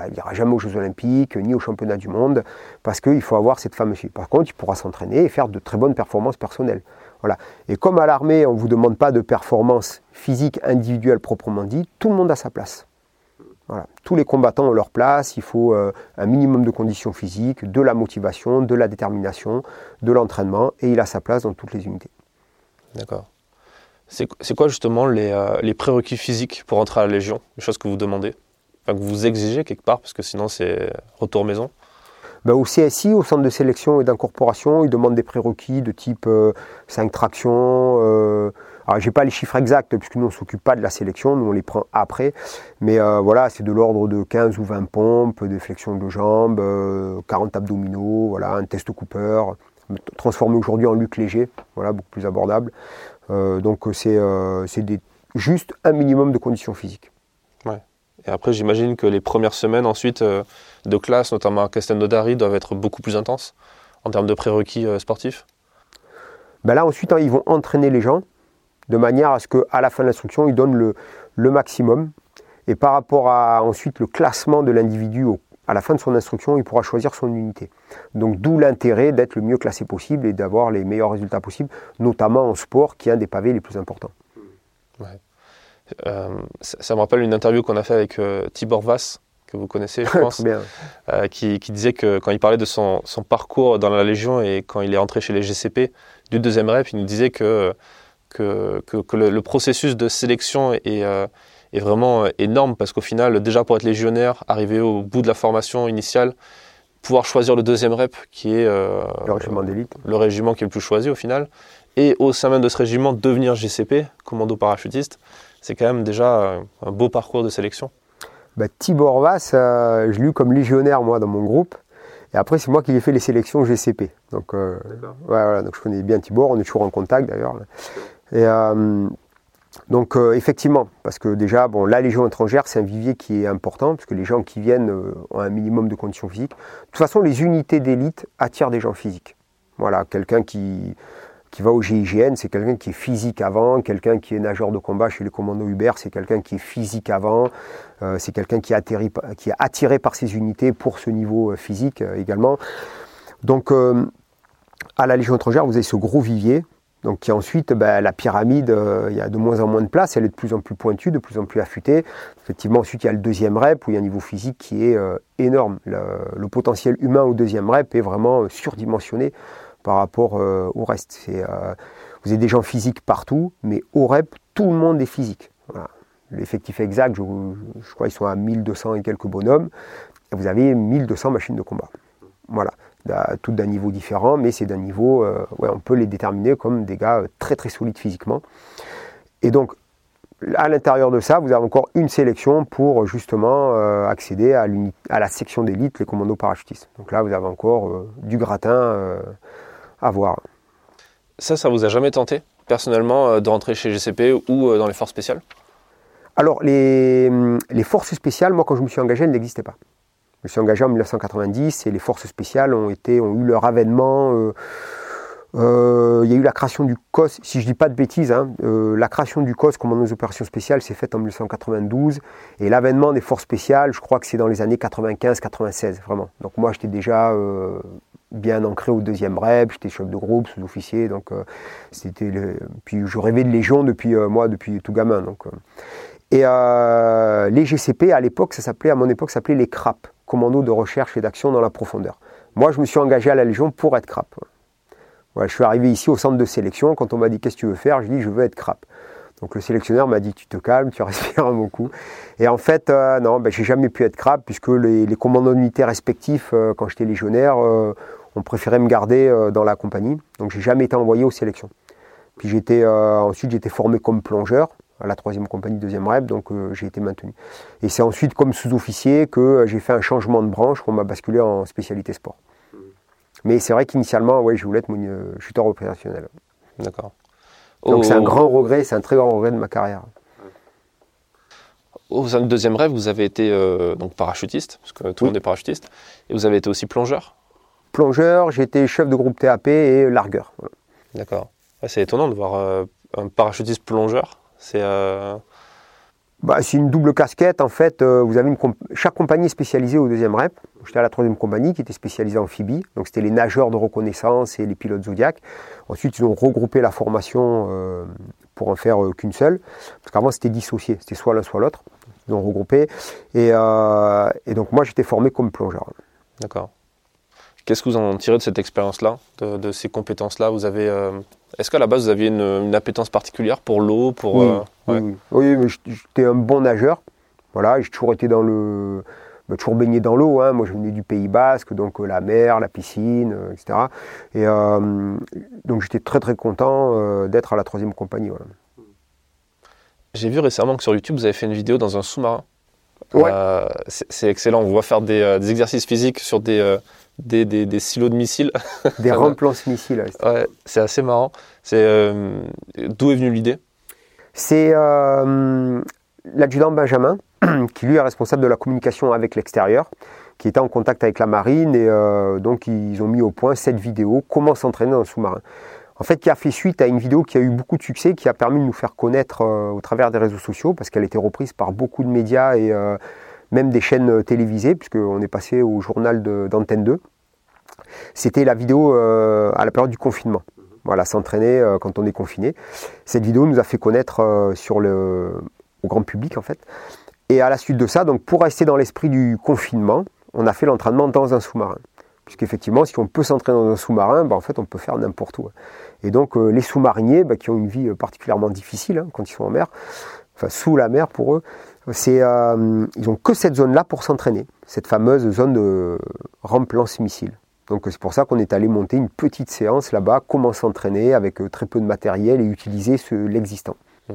Il n'ira jamais aux Jeux Olympiques ni aux Championnats du Monde parce qu'il faut avoir cette fameuse fibre. Par contre, il pourra s'entraîner et faire de très bonnes performances personnelles. Voilà. Et comme à l'armée, on ne vous demande pas de performance physique individuelle proprement dit, tout le monde a sa place. Voilà. Tous les combattants ont leur place, il faut euh, un minimum de conditions physiques, de la motivation, de la détermination, de l'entraînement, et il a sa place dans toutes les unités. D'accord. C'est quoi justement les, euh, les, prérequis physiques pour entrer à la Légion? Les choses que vous demandez? Enfin, que vous exigez quelque part, parce que sinon c'est retour maison? Ben, au CSI, au centre de sélection et d'incorporation, ils demandent des prérequis de type 5 euh, tractions. Euh, alors, j'ai pas les chiffres exacts, puisque nous, on s'occupe pas de la sélection, nous, on les prend après. Mais euh, voilà, c'est de l'ordre de 15 ou 20 pompes, des flexions de jambes, 40 abdominaux, voilà, un test Cooper, transformé aujourd'hui en luc léger, voilà, beaucoup plus abordable. donc, c'est juste un minimum de conditions physiques. Ouais. Et après, j'imagine que les premières semaines ensuite euh, de classe, notamment à Castelnaudary, doivent être beaucoup plus intenses en termes de prérequis euh, sportifs? Ben là, ensuite, hein, ils vont entraîner les gens de manière à ce qu'à la fin de l'instruction, ils donnent le, le, maximum. Et par rapport à ensuite le classement de l'individu à la fin de son instruction, il pourra choisir son unité. Donc d'où l'intérêt d'être le mieux classé possible et d'avoir les meilleurs résultats possibles, notamment en sport qui est un des pavés les plus importants. Ouais. Euh, ça, me rappelle une interview qu'on a fait avec euh, Tibor Vass, que vous connaissez, je pense, euh, qui, disait que quand il parlait de son, parcours dans la Légion et quand il est entré chez les GCP du deuxième rep, il nous disait que, que, que, le, processus de sélection est, est vraiment énorme parce qu'au final, déjà pour être légionnaire, arriver au bout de la formation initiale, pouvoir choisir le deuxième rep qui est le régiment d'élite, le régiment qui est le plus choisi au final, et au sein même de ce régiment devenir GCP, commando parachutiste c'est quand même déjà un beau parcours de sélection. Bah, Tibor Vass, euh, je l'ai eu comme légionnaire moi dans mon groupe. Et après, c'est moi qui ai fait les sélections GCP. Donc, euh, voilà, donc je connais bien Tibor, on est toujours en contact d'ailleurs. Et euh, donc effectivement, parce que déjà, bon, la Légion étrangère, c'est un vivier qui est important, parce que les gens qui viennent ont un minimum de conditions physiques. De toute façon, les unités d'élite attirent des gens physiques. Voilà, quelqu'un qui, qui va au GIGN, c'est quelqu'un qui est physique avant, quelqu'un qui est nageur de combat chez les commandos Uber, c'est quelqu'un qui est physique avant, euh, c'est quelqu'un qui, qui, est attiré par ses unités pour ce niveau euh, physique euh, également. Donc à la Légion étrangère, vous avez ce gros vivier, donc qui ensuite, ben, la pyramide, il y a de moins en moins de place, elle est de plus en plus pointue, de plus en plus affûtée. Effectivement, ensuite, il y a le deuxième rep, où il y a un niveau physique qui est énorme. Le, potentiel humain au deuxième rep est vraiment surdimensionné par rapport euh, au reste. Euh, vous avez des gens physiques partout, mais au REP, tout le monde est physique. L'effectif exact, je, crois qu'ils sont à 1200 et quelques bonhommes. Et vous avez 1200 machines de combat. Voilà, toutes d'un niveau différent, mais c'est d'un niveau, euh, ouais, on peut les déterminer comme des gars très très solides physiquement. Et donc, à l'intérieur de ça, vous avez encore une sélection pour justement accéder à, à, la section d'élite, les commandos parachutistes. Donc là, vous avez encore du gratin à voir. Ça, ça vous a jamais tenté, personnellement, euh, de rentrer chez GCP ou euh, dans les forces spéciales? Alors, les, les, forces spéciales, moi, quand je me suis engagé, elles n'existaient pas. Je me suis engagé en 1990 et les forces spéciales ont, été, ont eu leur avènement. Euh, il y a eu la création du COS, si je ne dis pas de bêtises, hein, la création du COS, commandement des opérations spéciales, s'est faite en 1992. Et l'avènement des forces spéciales, je crois que c'est dans les années 95-96, vraiment. Donc moi, j'étais déjà bien ancré au deuxième rep, j'étais chef de groupe, sous-officier, donc euh, c'était puis je rêvais de Légion depuis euh, moi, depuis tout gamin. Donc, euh. et les GCP à l'époque, ça s'appelait à mon époque, ça s'appelait les CRAP, Commando de recherche et d'action dans la profondeur. Moi, je me suis engagé à la Légion pour être CRAP. Voilà, je suis arrivé ici au centre de sélection. Quand on m'a dit qu'est-ce que tu veux faire, je dis je veux être CRAP. Donc le sélectionneur m'a dit tu te calmes, tu respires un bon coup. Et en fait, non, ben, j'ai jamais pu être CRAP puisque les, les commandants unitaires respectifs, quand j'étais légionnaire, on préférait me garder euh, dans la compagnie. Donc j'ai jamais été envoyé aux sélections. Puis j'étais euh, ensuite j'étais formé comme plongeur à la troisième compagnie, deuxième rêve, donc euh, j'ai été maintenu. Et c'est ensuite comme sous-officier que j'ai fait un changement de branche, qu'on m'a basculé en spécialité sport. Mais c'est vrai qu'initialement, ouais, je voulais être chuteur opérationnel. D'accord. Donc c'est un grand regret, c'est un très grand regret de ma carrière. Au deuxième rêve, vous avez été donc parachutiste, parce que tout le monde est parachutiste, et vous avez été aussi plongeur plongeur, j'étais chef de groupe TAP et largueur. D'accord. c'est étonnant de voir euh, un parachutiste plongeur. C'est euh, bah, une double casquette. En fait, euh, vous avez une chaque compagnie est spécialisée au deuxième rep. J'étais à la troisième compagnie qui était spécialisée en amphibie. Donc c'était les nageurs de reconnaissance et les pilotes Zodiac. Ensuite, ils ont regroupé la formation pour en faire qu'une seule. Parce qu'avant, c'était dissocié. C'était soit l'un, soit l'autre. Ils ont regroupé. Et, et donc moi, j'étais formé comme plongeur. D'accord. Qu'est-ce que vous en tirez de cette expérience-là, de, ces compétences-là? Vous avez, euh, est-ce qu'à la base vous aviez une, appétence particulière pour l'eau, pour oui, euh, oui, j'étais un bon nageur. Voilà, j'ai toujours été dans le, bah, toujours baigné dans l'eau. Hein. Moi, je venais du Pays Basque, donc euh, la mer, la piscine, etc. Et donc j'étais très très content d'être à la troisième compagnie. J'ai vu récemment que sur YouTube vous avez fait une vidéo dans un sous-marin. Ouais. c'est excellent. On voit faire des, des exercices physiques sur des des, silos de missiles. Des remplants missiles. Ouais, c'est assez marrant. C'est euh, d'où est venue l'idée? C'est euh, l'adjudant Benjamin qui lui est responsable de la communication avec l'extérieur, qui était en contact avec la marine et euh, donc ils ont mis au point cette vidéo comment s'entraîner dans un sous-marin. En fait, qui a fait suite à une vidéo qui a eu beaucoup de succès, qui a permis de nous faire connaître au travers des réseaux sociaux, parce qu'elle été reprise par beaucoup de médias et même des chaînes euh, télévisées, puisqu'on est passé au journal d'Antenne 2. C'était la vidéo euh, à la période du confinement. Voilà, s'entraîner euh, quand on est confiné. Cette vidéo nous a fait connaître sur le, au grand public en fait. Et à la suite de ça, donc pour rester dans l'esprit du confinement, on a fait l'entraînement dans un sous-marin. Puisqu'effectivement, si on peut s'entraîner dans un sous-marin, ben, en fait, on peut faire n'importe où. Et donc, les sous-mariniers, ben, qui ont une vie particulièrement difficile hein, quand ils sont en mer, enfin sous la mer pour eux, c'est, euh, ils n'ont que cette zone-là pour s'entraîner, cette fameuse zone de remplance missile. Donc c'est pour ça qu'on est allé monter une petite séance là-bas, comment s'entraîner avec euh, très peu de matériel et utiliser l'existant. Mmh.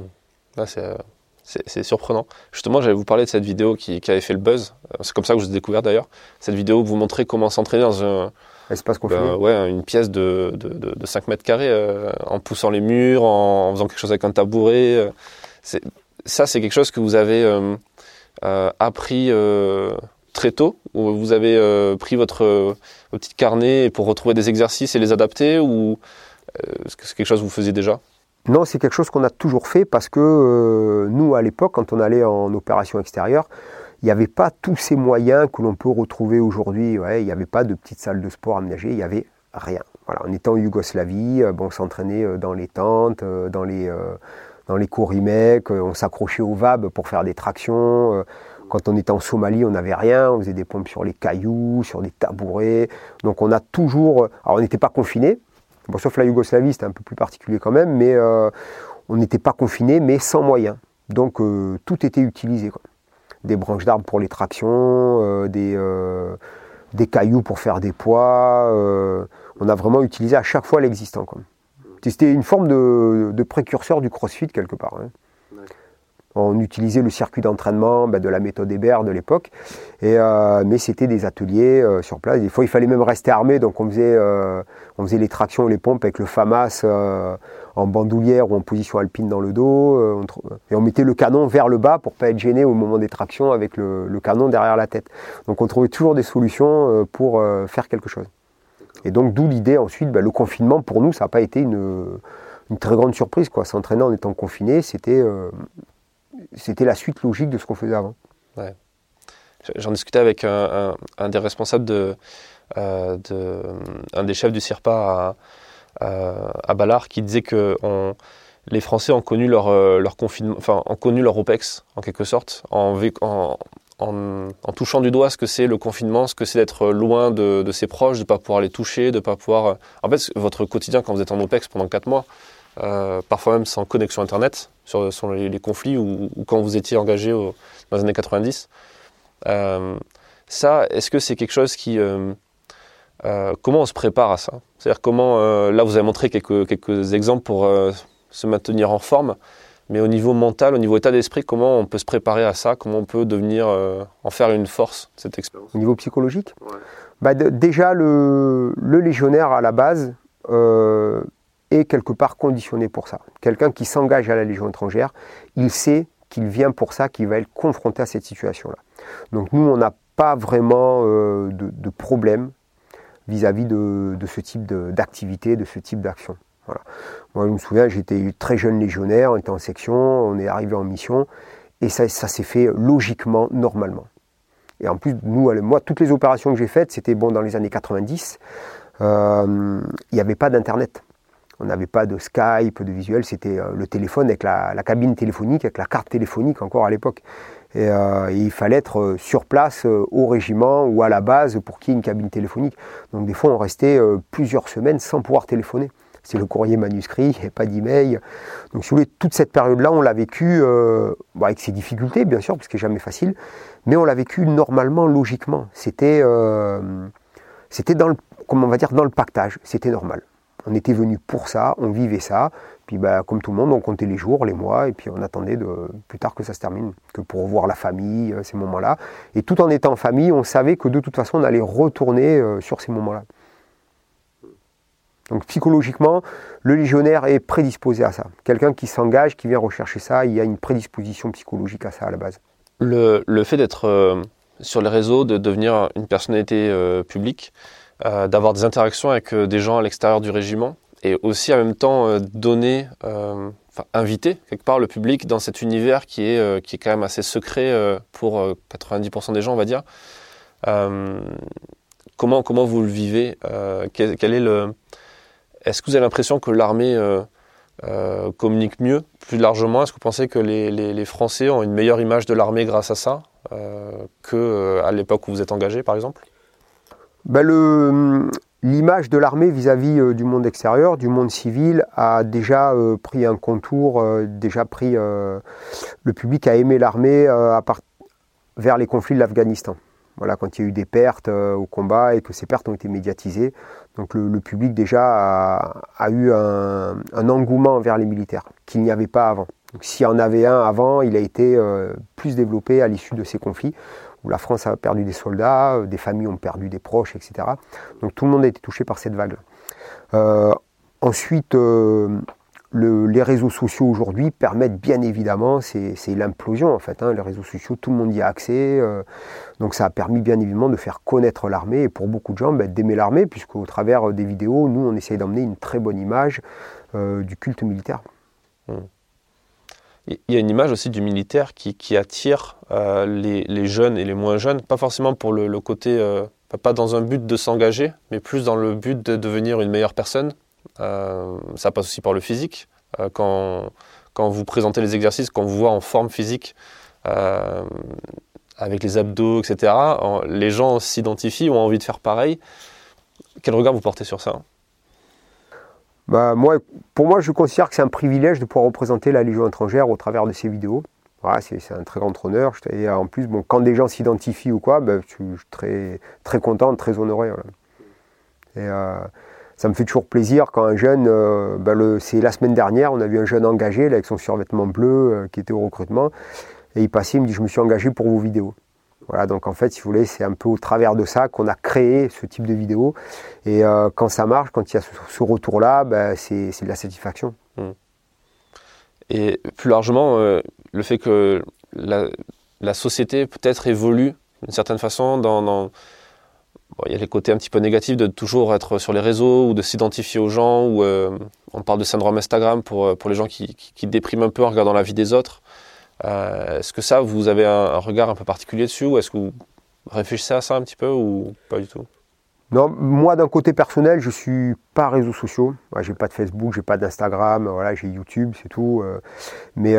Euh, c'est surprenant. Justement, j'allais vous parler de cette vidéo qui, avait fait le buzz. C'est comme ça que je vous ai découvert d'ailleurs. Cette vidéo où vous montrez comment s'entraîner dans un espace. Ben, ouais, une pièce de, de, 5 mètres carrés en poussant les murs, en, faisant quelque chose avec un tabouret ça, c'est quelque chose que vous avez euh, euh, appris euh, très tôt ou vous avez pris votre, petit carnet pour retrouver des exercices et les adapter ou Est-ce que c'est quelque chose que vous faisiez déjà? Non, c'est quelque chose qu'on a toujours fait parce que nous, à l'époque, quand on allait en opération extérieure, il n'y avait pas tous ces moyens que l'on peut retrouver aujourd'hui. Il n'y avait pas de petites salles de sport aménagées, il n'y avait rien. Voilà, on était en Yougoslavie, bon, on s'entraînait dans les tentes, dans les, dans les courimecs, on s'accrochait au VAB pour faire des tractions. Quand on était en Somalie, on n'avait rien, on faisait des pompes sur les cailloux, sur des tabourets. Donc on a toujours. Alors on n'était pas confinés, bon, sauf la Yougoslavie, c'était un peu plus particulier quand même, mais euh, on n'était pas confinés, mais sans moyens. Donc euh, tout était utilisé. Des branches d'arbres pour les tractions, euh, des, des, cailloux pour faire des poids. on a vraiment utilisé à chaque fois l'existant. C'était une forme de, précurseur du crossfit quelque part. Hein. On utilisait le circuit d'entraînement ben, de la méthode Hébert de l'époque, euh, mais c'était des ateliers euh, sur place. Des fois, il fallait même rester armé, donc on faisait, euh, on faisait les tractions et les pompes avec le FAMAS en bandoulière ou en position alpine dans le dos, et on mettait le canon vers le bas pour pas être gêné au moment des tractions avec le, canon derrière la tête. Donc on trouvait toujours des solutions pour faire quelque chose. Et donc d'où l'idée ensuite, ben, le confinement pour nous, ça n'a pas été une, très grande surprise. S'entraîner en étant confiné, c'était c'était la suite logique de ce qu'on faisait avant. J'en discutais avec un, des responsables de, euh, un des chefs du CIRPA à, Ballard qui disait que les Français ont connu leur, euh, leur confinement, enfin ont connu leur OPEX en quelque sorte, en, en, en, touchant du doigt ce que c'est le confinement, ce que c'est d'être loin de, ses proches, de ne pas pouvoir les toucher, de ne pas pouvoir. En fait, votre quotidien quand vous êtes en OPEX pendant 4 mois, euh, parfois même sans connexion Internet, sur, les, conflits ou, quand vous étiez engagé dans les années 90. Euh, ça, est-ce que c'est quelque chose qui... Euh, comment on se prépare à ça? C'est-à-dire comment... là, vous avez montré quelques exemples pour se maintenir en forme, mais au niveau mental, au niveau état d'esprit, comment on peut se préparer à ça? Comment on peut devenir, en faire une force, cette expérience? Au niveau psychologique? Bah, Déjà, le, le, légionnaire, à la base, est quelque part conditionné pour ça. Quelqu'un qui s'engage à la Légion étrangère, il sait qu'il vient pour ça, qu'il va être confronté à cette situation-là. Donc nous, on n'a pas vraiment euh, de, problème vis-à-vis de, ce type d'activité, de, ce type d'action. Moi, je me souviens, j'étais très jeune légionnaire, on était en section, on est arrivé en mission, et ça, ça s'est fait logiquement, normalement. Et en plus, nous, moi, toutes les opérations que j'ai faites, c'était bon dans les années 90. Euh, il n'y avait pas d'internet. On n'avait pas de Skype, de visuel, c'était euh, le téléphone avec la, cabine téléphonique, avec la carte téléphonique encore à l'époque. Et, euh, il fallait être sur place au régiment ou à la base pour qu'il y ait une cabine téléphonique. Donc des fois on restait plusieurs semaines sans pouvoir téléphoner. C'est le courrier manuscrit, il n'y avait pas d'email. Donc si vous voulez, toute cette période-là, on l'a vécu avec ses difficultés, bien sûr, parce que jamais facile, mais on l'a vécu normalement, logiquement. C'était, c'était dans le, on va dire, dans le pactage, c'était normal. On était venu pour ça, on vivait ça. Puis bah, comme tout le monde, on comptait les jours, les mois, et puis on attendait plus tard que ça se termine, que pour voir la famille, euh, ces moments-là. Et tout en étant en famille, on savait que de toute façon, on allait retourner euh, sur ces moments-là. Donc psychologiquement, le légionnaire est prédisposé à ça. Quelqu'un qui s'engage, qui vient rechercher ça, il y a une prédisposition psychologique à ça à la base. Le, fait d'être euh, sur les réseaux, de devenir une personnalité publique, euh, d'avoir des interactions avec euh, des gens à l'extérieur du régiment et aussi en même temps euh, donner, enfin inviter quelque part le public dans cet univers qui est, qui est quand même assez secret pour 90% des gens, on va dire. comment, comment vous le vivez quel, est le... Est-ce que vous avez l'impression que l'armée communique mieux, plus largement? Est-ce que vous pensez que les, Français ont une meilleure image de l'armée grâce à ça euh, qu'à l'époque où vous êtes engagé, par exemple? Ben L'image de l'armée vis-à-vis euh, du monde extérieur, du monde civil, a déjà euh, pris un contour, euh, déjà pris. le public a aimé l'armée vers les conflits de l'Afghanistan. Voilà, quand il y a eu des pertes au combat et que ces pertes ont été médiatisées. Donc le, public déjà a, eu un, un, engouement vers les militaires qu'il n'y avait pas avant. S'il y en avait un avant, il a été plus développé à l'issue de ces conflits où la France a perdu des soldats, euh, des familles ont perdu des proches, etc. Donc tout le monde a été touché par cette vague. Euh, ensuite, euh, les réseaux sociaux aujourd'hui permettent bien évidemment, c'est l'implosion en fait, hein, les réseaux sociaux, tout le monde y a accès, euh, donc ça a permis bien évidemment de faire connaître l'armée et pour beaucoup de gens ben, d'aimer l'armée, puisqu'au travers des vidéos, nous on essaye d'emmener une très bonne image euh, du culte militaire. Mmh. Il y a une image aussi du militaire qui, attire euh, les, jeunes et les moins jeunes, pas forcément pour le, côté, pas dans un but de s'engager, mais plus dans le but de devenir une meilleure personne, euh, ça passe aussi par le physique. Euh, quand, quand vous présentez les exercices, quand vous voit en forme physique, euh, avec les abdos, etc., les gens s'identifient, ont envie de faire pareil. Quel regard vous portez sur ça? Bah, moi, Pour moi, je considère que c'est un privilège de pouvoir représenter la Légion étrangère au travers de ces vidéos. Voilà, c'est un très grand honneur. Et en plus, bon, quand des gens s'identifient ou quoi, ben, je, suis, très, très content, très honoré. Ça me fait toujours plaisir quand un jeune, euh, ben c'est la semaine dernière, on a vu un jeune engagé avec son survêtement bleu euh, qui était au recrutement, et il passait, il me dit je me suis engagé pour vos vidéos. Voilà, donc en fait, si vous voulez, c'est un peu au travers de ça qu'on a créé ce type de vidéo. Et euh, quand ça marche, quand il y a ce, retour-là, ben, c'est de la satisfaction. Mmh. Et plus largement, le fait que la, société peut-être évolue d'une certaine façon dans il y a les côtés un petit peu négatifs de toujours être sur les réseaux ou de s'identifier aux gens. Ou euh, on parle de syndrome Instagram pour, euh, les gens qui, dépriment un peu en regardant la vie des autres. Euh, est-ce que ça, vous avez un, regard un peu particulier dessus ou est-ce que vous réfléchissez à ça un petit peu ou pas du tout? Non, moi d'un côté personnel, je suis pas réseaux sociaux. Je j'ai pas de Facebook, j'ai pas d'Instagram, j'ai YouTube, c'est tout. mais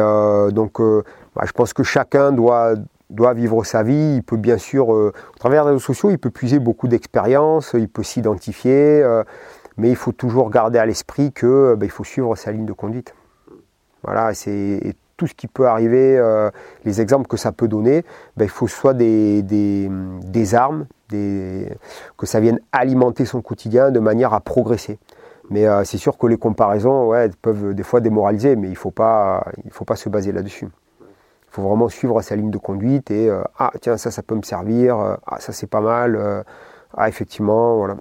donc, bah, je pense que chacun doit doit vivre sa vie, il peut bien sûr, euh, au travers des réseaux sociaux, il peut puiser beaucoup d'expériences, il peut s'identifier, euh, mais il faut toujours garder à l'esprit que euh, ben, il faut suivre sa ligne de conduite. Voilà, c'est tout ce qui peut arriver, les exemples que ça peut donner, ben, il faut soit des, des, armes, que ça vienne alimenter son quotidien de manière à progresser. Mais c'est sûr que les comparaisons peuvent des fois démoraliser, mais il ne faut, faut pas se baser là-dessus faut vraiment suivre sa ligne de conduite et euh, ah tiens ça ça peut me servir, euh, ah ça c'est pas mal, euh, ah effectivement voilà.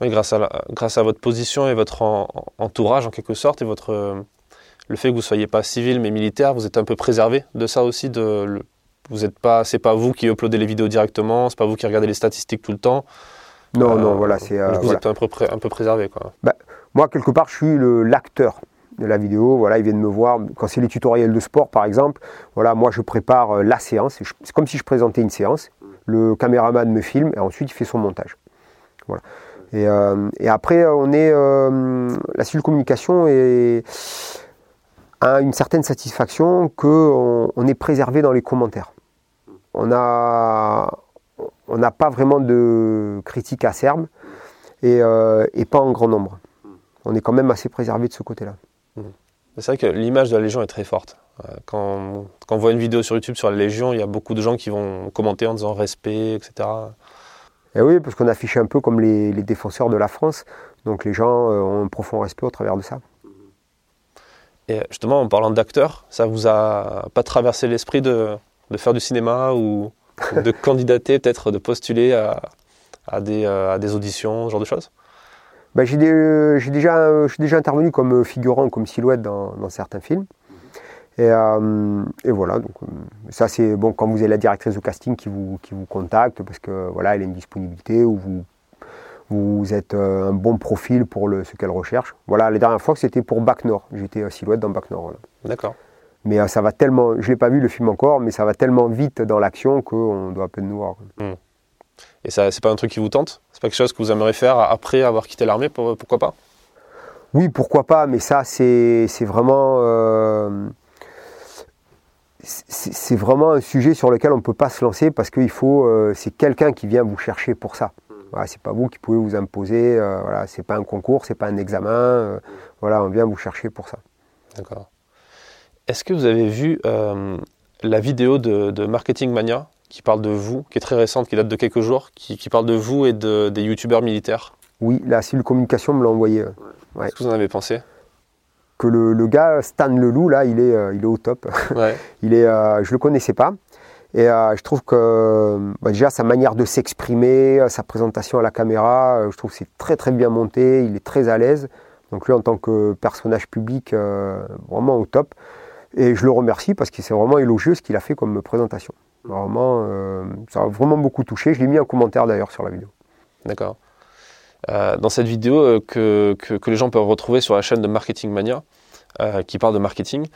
Oui, grâce à, grâce à votre position et votre entourage en quelque sorte et votre le fait que vous soyez pas civil mais militaire, vous êtes un peu préservé de ça aussi. De, vous êtes pas, c'est pas vous qui uploadez les vidéos directement, c'est pas vous qui regardez les statistiques tout le temps. Non, non, voilà, c'est. vous êtes un peu, un peu préservé quoi. Bah, moi quelque part je suis l'acteur de la vidéo. Voilà, ils viennent me voir. Quand c'est les tutoriels de sport, par exemple, voilà, moi je prépare euh, la séance. C'est comme si je présentais une séance. Le caméraman me filme et ensuite il fait son montage. Voilà. Et, euh, après, on est euh, la cellule communication et a une certaine satisfaction qu'on on est préservé dans les commentaires. On n'a pas vraiment de critiques acerbes et pas en grand nombre. On est quand même assez préservé de ce côté-là. C'est vrai que l'image de la Légion est très forte. Euh, quand, on voit une vidéo sur YouTube sur la Légion, il y a beaucoup de gens qui vont commenter en disant respect, etc. Et eh oui, parce qu'on affiche un peu comme les, défenseurs de la France. Donc les gens euh, ont un profond respect au travers de ça. Et justement, en parlant d'acteurs, ça vous a pas traversé l'esprit de, faire du cinéma ou, de candidater, peut-être de postuler à, des, euh, à des auditions, ce genre de choses? Ben, j'ai, déjà, je suis déjà intervenu comme figurant, comme silhouette dans, certains films. Et, euh, voilà, donc, euh, ça c'est bon quand vous avez la directrice de casting qui vous, qui vous contacte parce que voilà, elle a une disponibilité ou vous, vous êtes euh, un bon profil pour le, ce qu'elle recherche. Voilà, la dernière fois c'était pour Bac Nord, j'étais silhouette dans Bac Nord. D'accord. Mais ça va tellement, je l'ai pas vu le film encore, mais ça va tellement vite dans l'action qu'on doit à peine nous voir. Et ça, c'est pas un truc qui vous tente? C'est pas quelque chose que vous aimeriez faire après avoir quitté l'armée? Pourquoi pas? Oui, pourquoi pas, mais ça, c'est, vraiment. Euh, c'est vraiment un sujet sur lequel on ne peut pas se lancer parce qu'il faut. Euh, c'est quelqu'un qui vient vous chercher pour ça. Voilà, c'est pas vous qui pouvez vous imposer. Euh, voilà, c'est pas un concours, c'est pas un examen. voilà, on vient vous chercher pour ça. D'accord. Est-ce que vous avez vu la vidéo de, de Marketing Mania? Qui parle de vous, qui est très récente, qui date de quelques jours, qui, parle de vous et de, des youtubeurs militaires. Oui, la cellule communication me l'a envoyé. Qu'est-ce que vous en avez pensé? Que le, gars, Stan Leloup, là, il est, euh, il est au top. il est, euh, je ne le connaissais pas. Et euh, je trouve que bah, déjà sa manière de s'exprimer, sa présentation à la caméra, je trouve que c'est très très bien monté, il est très à l'aise. Donc lui, en tant que personnage public, vraiment au top. Et je le remercie parce que c'est vraiment élogieux ce qu'il a fait comme présentation. Vraiment, ça a vraiment beaucoup touché. Je l'ai mis en commentaire d'ailleurs sur la vidéo. D'accord. dans cette vidéo que, que, les gens peuvent retrouver sur la chaîne de Marketing Mania, qui parle de marketing,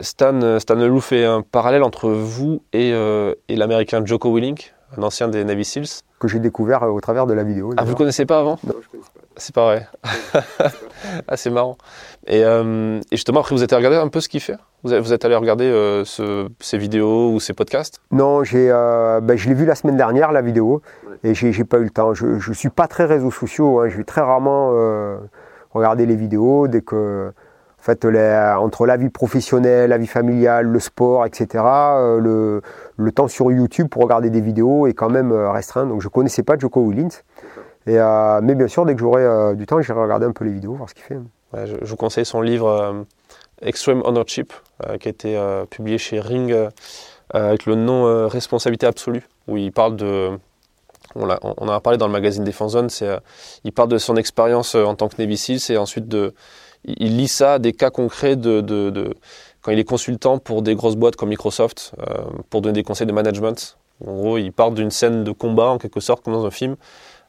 Stan, Stan Leloup fait un parallèle entre vous et, et l'américain Joko Willink, un ancien des Navy Seals. Que j'ai découvert au travers de la vidéo. Ah, vous ne connaissez pas avant? Non, je ne connaissais pas. C'est pas vrai. ah, c'est marrant. Et, euh, et, justement, après, vous êtes allé regarder un peu ce qu'il fait? Vous, vous êtes allé regarder euh, ce, ses vidéos ou ses podcasts? Non, j'ai, euh, ben, je l'ai vu la semaine dernière, la vidéo, et j'ai, j'ai pas eu le temps. Je ne suis pas très réseaux sociaux. Hein. Je vais très rarement regarder les vidéos dès que. En fait, les, entre la vie professionnelle, la vie familiale, le sport, etc., le, le, temps sur YouTube pour regarder des vidéos est quand même restreint. Donc, je ne connaissais pas Joko Willins. Euh, mais bien sûr, dès que j'aurai euh, du temps, j'irai regarder un peu les vidéos, voir ce qu'il fait. je, vous conseille son livre euh, Extreme Ownership, qui a été publié chez Ring avec le nom Responsabilité absolue, où il parle de. On, on a parlé dans le magazine Défense Zone, il parle de son expérience en tant que Navy Seals et ensuite de, il lit ça des cas concrets de, quand il est consultant pour des grosses boîtes comme Microsoft pour donner des conseils de management. En gros, il part d'une scène de combat en quelque sorte comme dans un film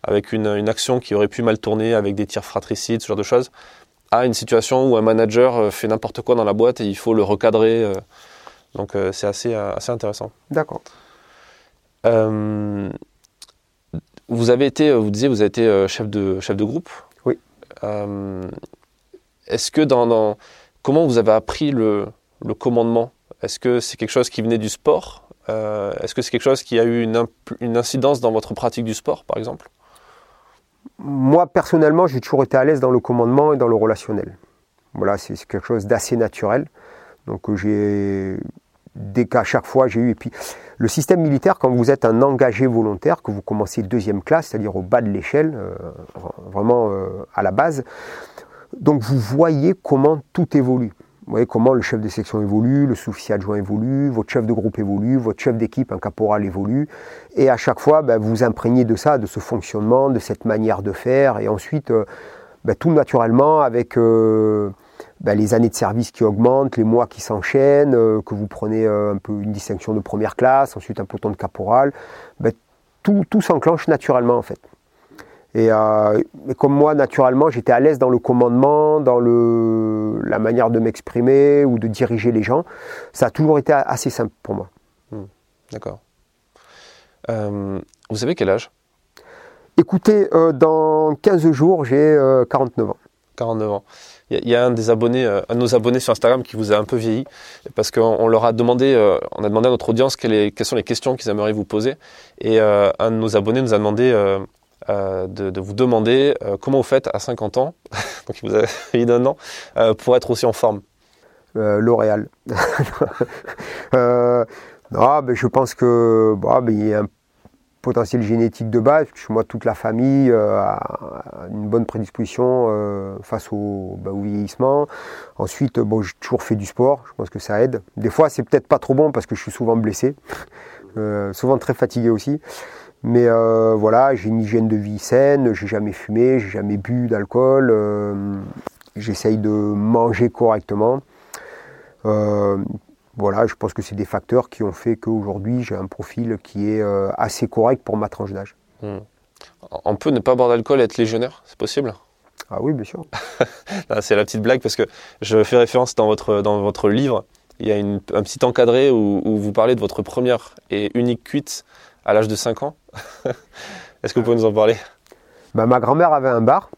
avec une, action qui aurait pu mal tourner, avec des tirs fratricides, ce genre de choses, à une situation où un manager euh, fait n'importe quoi dans la boîte et il faut le recadrer. Euh. Donc euh, c'est assez, assez intéressant. D'accord. vous avez été, vous disiez, vous avez été chef de, chef de groupe. Oui. Est-ce que dans, comment vous avez appris le, le commandement? Est-ce que c'est quelque chose qui venait du sport? Est-ce que c'est quelque chose qui a eu une, une incidence dans votre pratique du sport, par exemple? Moi, personnellement, j'ai toujours été à l'aise dans le commandement et dans le relationnel. Voilà, c'est quelque chose d'assez naturel. Donc, euh, j'ai, dès qu'à chaque fois, j'ai eu. Et puis, le système militaire, quand vous êtes un engagé volontaire, que vous commencez deuxième classe, c'est-à-dire au bas de l'échelle, euh, vraiment euh, à la base, donc vous voyez comment tout évolue. Vous voyez comment le chef de section évolue, le sous-officier adjoint évolue, votre chef de groupe évolue, votre chef d'équipe, un caporal évolue. Et à chaque fois, ben, vous imprégnez de ça, de ce fonctionnement, de cette manière de faire. Et ensuite, euh, ben, tout naturellement, avec euh, ben, les années de service qui augmentent, les mois qui s'enchaînent, euh, que vous prenez un peu une distinction de première classe, ensuite un peloton de caporal, tout, tout s'enclenche naturellement en fait. Et, euh, comme moi, naturellement, j'étais à l'aise dans le commandement, dans le, la manière de m'exprimer ou de diriger les gens. Ça a toujours été assez simple pour moi. Hmm. D'accord. Euh, vous avez quel âge? Écoutez, euh, dans 15 jours, j'ai 49 ans. 49 ans. Il y, a un des abonnés, un de nos abonnés sur Instagram qui vous a un peu vieilli, parce qu'on leur a demandé, on a demandé à notre audience quelles sont les questions qu'ils aimeraient vous poser, et un de nos abonnés nous a demandé euh, de, vous demander euh, comment vous faites à 50 ans, donc vous avez mis d'un an, euh, pour être aussi en forme. L'Oréal. non, ben, je pense que bah, ben, il y a un potentiel génétique de base, parce que moi, toute la famille a une bonne prédisposition face au, ben, au, vieillissement. Ensuite, bon, j'ai toujours fait du sport, je pense que ça aide. Des fois, c'est peut-être pas trop bon parce que je suis souvent blessé, souvent très fatigué aussi. Mais euh, voilà, j'ai une hygiène de vie saine, j'ai jamais fumé, j'ai jamais bu d'alcool, euh, j'essaye de manger correctement. Euh, voilà, je pense que c'est des facteurs qui ont fait qu'aujourd'hui j'ai un profil qui est assez correct pour ma tranche d'âge. Hmm. On peut ne pas boire d'alcool et être légionnaire, c'est possible? Ah oui, bien sûr. c'est la petite blague parce que je fais référence dans votre, dans votre livre. Il y a un petit encadré où, où, vous parlez de votre première et unique cuite à l'âge de 5 ans. Est-ce que vous pouvez nous en parler? Bah, Ma grand-mère avait un bar.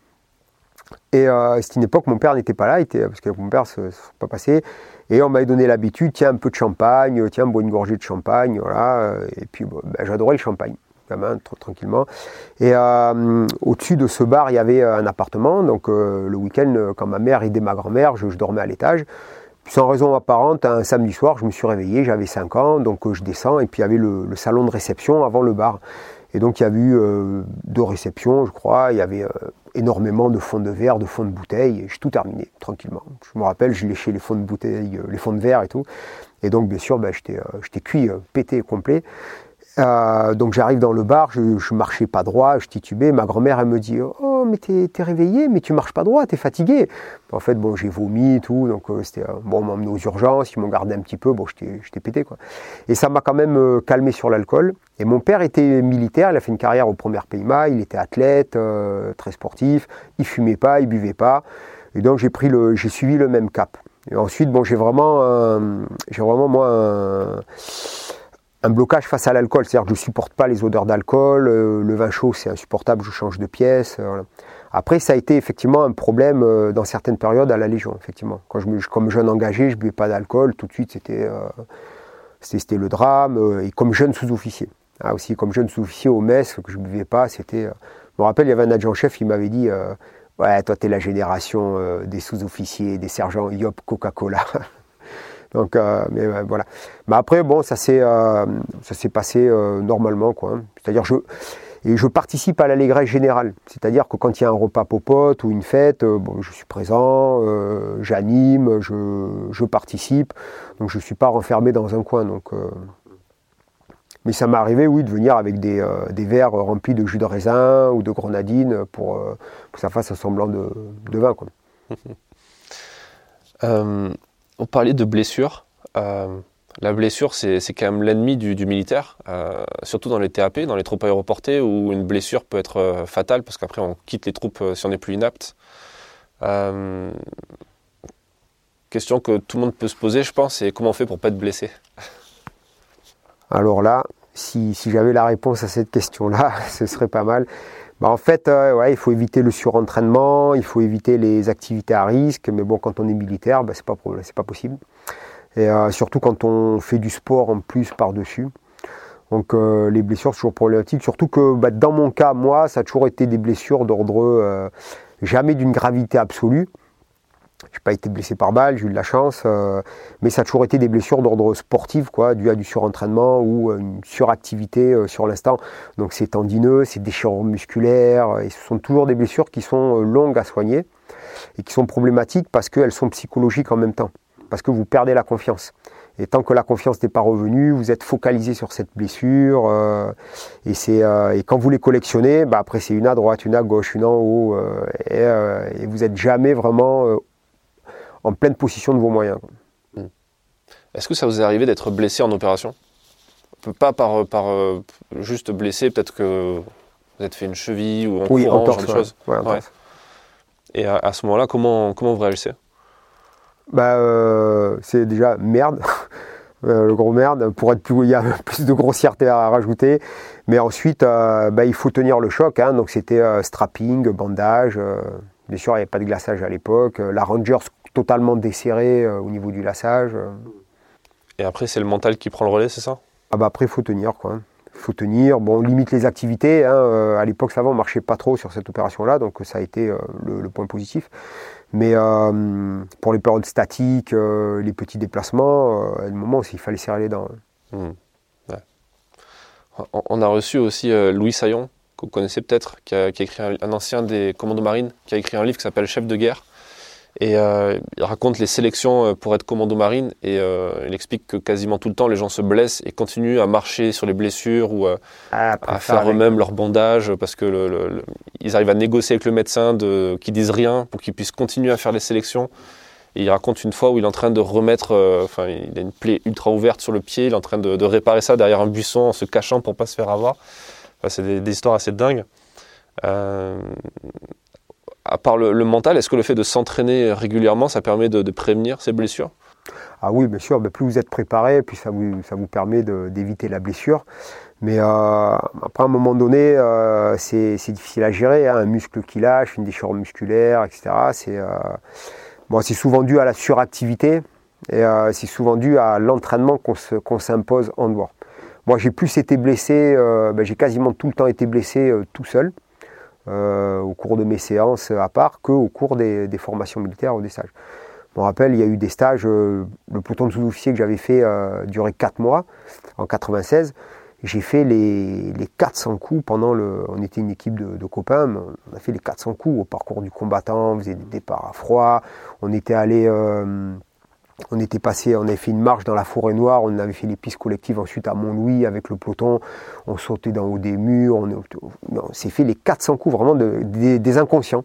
Et euh, c'était une époque, mon père n'était pas là, parce que mon père ne s'est pas passé. Et on m'avait donné l'habitude, tiens, un peu de champagne, tiens, bois une gorgée de champagne, voilà. Et puis, bah, j'adorais le champagne, gamin, trop tranquillement. Et euh, au-dessus de ce bar, il y avait un appartement. Donc, euh, le week-end, quand ma mère aidait ma grand-mère, je, dormais à l'étage sans raison apparente, un samedi soir, je me suis réveillé, j'avais 5 ans, donc euh, je descends, et puis il y avait le, salon de réception avant le bar. Et donc il y a eu euh, deux réceptions, je crois, il y avait euh, énormément de fonds de verre, de fonds de bouteilles, et j'ai tout terminé, tranquillement. Je me rappelle, je léchais les fonds de bouteilles, les fonds de verre et tout. Et donc, bien sûr, ben, j'étais cuit, pété, complet. Euh, donc j'arrive dans le bar, je, ne marchais pas droit, je titubais. Ma grand-mère, elle me dit Oh, mais t'es es réveillé, mais tu marches pas droit, t'es fatigué. En fait, bon, j'ai vomi et tout, donc euh, c'était. bon, on m'a emmené aux urgences, ils m'ont gardé un petit peu, bon, j'étais pété, quoi. Et ça m'a quand même euh, calmé sur l'alcool. Et mon père était militaire, il a fait une carrière au premier PIMA, il était athlète, très sportif, il fumait pas, il buvait pas. Et donc j'ai pris le, j'ai suivi le même cap. Et ensuite, bon, j'ai vraiment, j'ai vraiment moi un un blocage face à l'alcool, c'est-à-dire que je ne supporte pas les odeurs d'alcool, euh, le vin chaud c'est insupportable, je change de pièce. Euh, Après, ça a été effectivement un problème euh, dans certaines périodes à la Légion, effectivement. Quand je, comme jeune engagé, je ne buvais pas d'alcool, tout de suite c'était le drame, et comme jeune sous-officier. Ah, aussi, comme jeune sous-officier au mess, que je ne buvais pas, c'était... je me rappelle, il y avait un adjoint-chef, il m'avait dit Ouais, toi, tu es la génération des sous-officiers, des sergents Yop Coca-Cola. Donc, euh, mais euh, voilà. Mais après, bon, ça s'est, euh, passé normalement, quoi. Hein. C'est-à-dire, je, et je participe à l'allégresse générale. C'est-à-dire que quand il y a un repas popote ou une fête, bon, je suis présent, j'anime, je, je, participe. Donc, je ne suis pas renfermé dans un coin. Donc, mais ça m'est arrivé, oui, de venir avec des, des, verres remplis de jus de raisin ou de grenadine pour, que ça fasse un semblant de, de vin. Quoi. on parlait de blessures. Euh, la blessure, c'est quand même l'ennemi du, militaire, euh, surtout dans les TAP, dans les troupes aéroportées, où une blessure peut être euh, fatale, parce qu'après on quitte les troupes si on n'est plus inapte. question que tout le monde peut se poser, je pense, c'est comment on fait pour pas être blessé? Alors là, si, si j'avais la réponse à cette question-là, ce serait pas mal. Bah, en fait, ouais, il faut éviter le surentraînement, il faut éviter les activités à risque, mais bon, quand on est militaire, bah, c'est pas, pas possible. Et euh, surtout quand on fait du sport en plus par-dessus. Donc euh, les blessures, c'est toujours problématique. Surtout que bah, dans mon cas, moi, ça a toujours été des blessures d'ordre euh, jamais d'une gravité absolue. J'ai pas été blessé par balle, j'ai eu de la chance, euh, mais ça a toujours été des blessures d'ordre sportif, quoi, dû à du surentraînement ou une suractivité euh, sur l'instant. Donc c'est tendineux, c'est déchirure musculaire, et ce sont toujours des blessures qui sont euh, longues à soigner et qui sont problématiques parce qu'elles sont psychologiques en même temps, parce que vous perdez la confiance. Et tant que la confiance n'est pas revenue, vous êtes focalisé sur cette blessure. et, c'est, et quand vous les collectionnez, bah après c'est une à droite, une à gauche, une en haut. Et, et, vous n'êtes jamais vraiment en pleine possession de vos moyens. Hmm. Est-ce que ça vous est arrivé d'être blessé en opération? Pas par, par euh, juste blessé, peut-être que vous avez fait une cheville ou en oui, courant, genre de choses. Et à, ce moment-là, comment, comment vous réagissez? Bah, euh, C'est déjà merde. Euh, le gros merde, pour être plus, il y a plus de grossièreté à rajouter. Mais ensuite, bah, il faut tenir le choc. Hein. donc c'était strapping, bandage. bien sûr, il n'y avait pas de glaçage à l'époque. La Rangers totalement desserré euh, au niveau du lassage. Euh. Et après, c'est le mental qui prend le relais, c'est ça? Ah bah Après, il faut tenir. quoi. Il faut tenir. Bon, on limite les activités. Hein, euh, à l'époque, ça va, on ne marchait pas trop sur cette opération-là, donc ça a été le, point positif. Mais pour les périodes statiques, les petits déplacements, à un moment, il fallait serrer les dents. Mmh. On a reçu aussi Louis Saillon, que vous connaissez peut-être, qui, a, écrit un, un, ancien des commandos marines, qui a écrit un livre qui s'appelle Chef de guerre, et euh, il raconte les sélections euh, pour être commando marine et euh, il explique que quasiment tout le temps les gens se blessent et continuent à marcher sur les blessures ou ah, à faire eux-mêmes leur bandage parce que le, ils arrivent à négocier avec le médecin de, qui disent rien pour qu'ils puissent continuer à faire les sélections. Et il raconte une fois où il est en train de remettre, enfin il a une plaie ultra ouverte sur le pied, il est en train de, réparer ça derrière un buisson en se cachant pour pas se faire avoir. c'est des, des, histoires assez dingues à part le, mental, est-ce que le fait de s'entraîner régulièrement, ça permet de, prévenir ces blessures? Ah oui, bien sûr. plus vous êtes préparé, plus ça vous, permet d'éviter la blessure. Mais euh, après, à un moment donné, euh, c'est difficile à gérer. Hein. un muscle qui lâche, une déchirure musculaire, etc. C'est euh, bon, souvent dû à la suractivité et c'est souvent dû à l'entraînement qu'on s'impose en dehors. Moi, j'ai plus été blessé, ben, j'ai quasiment tout le temps été blessé tout seul. Euh, au cours de mes séances à part qu'au cours des, formations militaires ou des stages. Je me rappelle, il y a eu des stages, euh, le peloton de sous-officiers que j'avais fait euh, durait 4 mois, en 96. J'ai fait les, 400 coups pendant le. On était une équipe de, copains, on a fait les 400 coups au parcours du combattant, on faisait des départs à froid, on était allé on était passé, on avait fait une marche dans la forêt noire, on avait fait les pistes collectives ensuite à Mont-Louis avec le peloton, on sautait d'en haut des murs, on, s'est fait les 400 coups vraiment des, inconscients.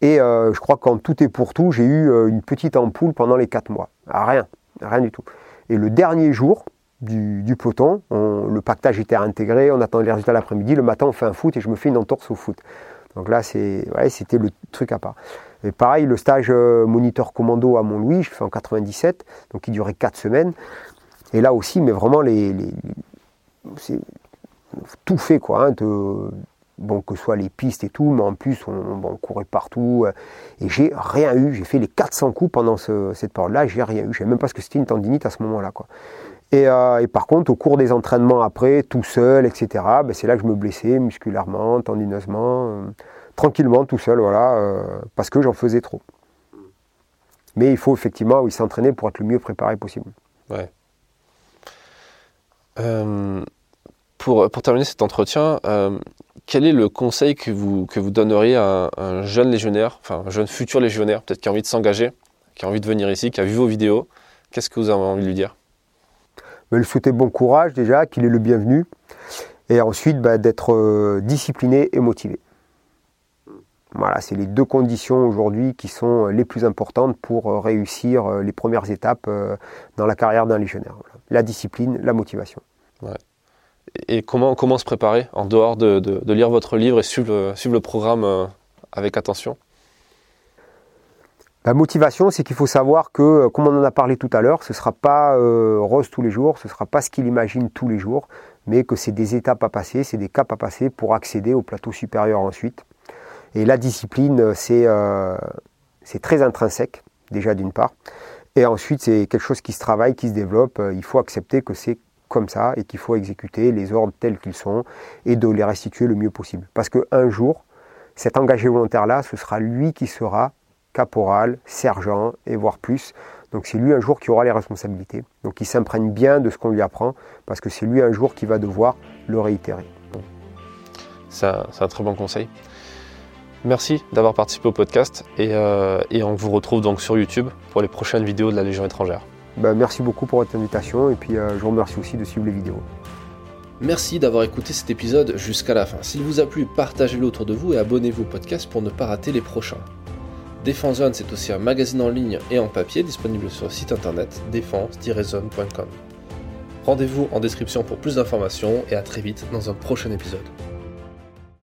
Et euh, je crois qu'en tout et pour tout, j'ai eu euh, une petite ampoule pendant les 4 mois. Ah, rien, rien du tout. Et le dernier jour du, peloton, le pactage était intégré, on attendait les résultats l'après-midi, le matin on fait un foot et je me fais une entorse au foot. Donc là, c'était le truc à part. Et pareil, le stage euh, moniteur commando à Mont-Louis, je fais en 97, donc il durait 4 semaines. Et là aussi, mais vraiment, les, c'est tout fait, quoi. Hein, bon, que ce soit les pistes et tout, mais en plus, on, courait partout. Euh, et j'ai rien eu. J'ai fait les 400 coups pendant cette période-là, j'ai rien eu. Je savais même pas ce que c'était une tendinite à ce moment-là, quoi. Et, euh, par contre, au cours des entraînements après, tout seul, etc., ben c'est là que je me blessais musculairement, tendineusement tranquillement, tout seul, voilà, euh, parce que j'en faisais trop. Mais il faut effectivement s'entraîner pour être le mieux préparé possible. Ouais. Euh, pour, pour, terminer cet entretien, euh, quel est le conseil que vous, que vous donneriez à un, jeune légionnaire, enfin un jeune futur légionnaire, peut-être qui a envie de s'engager, qui a envie de venir ici, qui a vu vos vidéos? Qu'est-ce que vous avez envie de lui dire? Ben, Le souhaiter bon courage déjà, qu'il est le bienvenu, et ensuite ben, d'être discipliné et motivé. Voilà, c'est les deux conditions aujourd'hui qui sont les plus importantes pour euh, réussir euh, les premières étapes euh, dans la carrière d'un légionnaire. La discipline, la motivation. Et comment, comment se préparer en dehors de, lire votre livre et suivre, suivre le programme avec attention? La motivation, c'est qu'il faut savoir que, comme on en a parlé tout à l'heure, ce ne sera pas rose tous les jours, ce ne sera pas ce qu'il imagine tous les jours, mais que c'est des étapes à passer, c'est des caps à passer pour accéder au plateau supérieur ensuite. Et la discipline, euh, c'est très intrinsèque, déjà d'une part. Et ensuite, c'est quelque chose qui se travaille, qui se développe. Euh, il faut accepter que c'est comme ça et qu'il faut exécuter les ordres tels qu'ils sont et de les restituer le mieux possible. Parce qu'un jour, cet engagé volontaire-là, ce sera lui qui sera caporal, sergent et voire plus. Donc c'est lui un jour qui aura les responsabilités. Donc il s'imprègne bien de ce qu'on lui apprend parce que c'est lui un jour qui va devoir le réitérer. C'est un très bon conseil. Merci d'avoir participé au podcast euh, et, on vous retrouve donc sur YouTube pour les prochaines vidéos de la Légion étrangère. Ben, merci beaucoup pour votre invitation et puis euh, je vous remercie aussi de suivre les vidéos. Merci d'avoir écouté cet épisode jusqu'à la fin. S'il vous a plu, partagez-le autour de vous et abonnez-vous au podcast pour ne pas rater les prochains. Défense Zone, c'est aussi un magazine en ligne et en papier disponible sur le site internet défense-zone.com. Rendez-vous en description pour plus d'informations et à très vite dans un prochain épisode.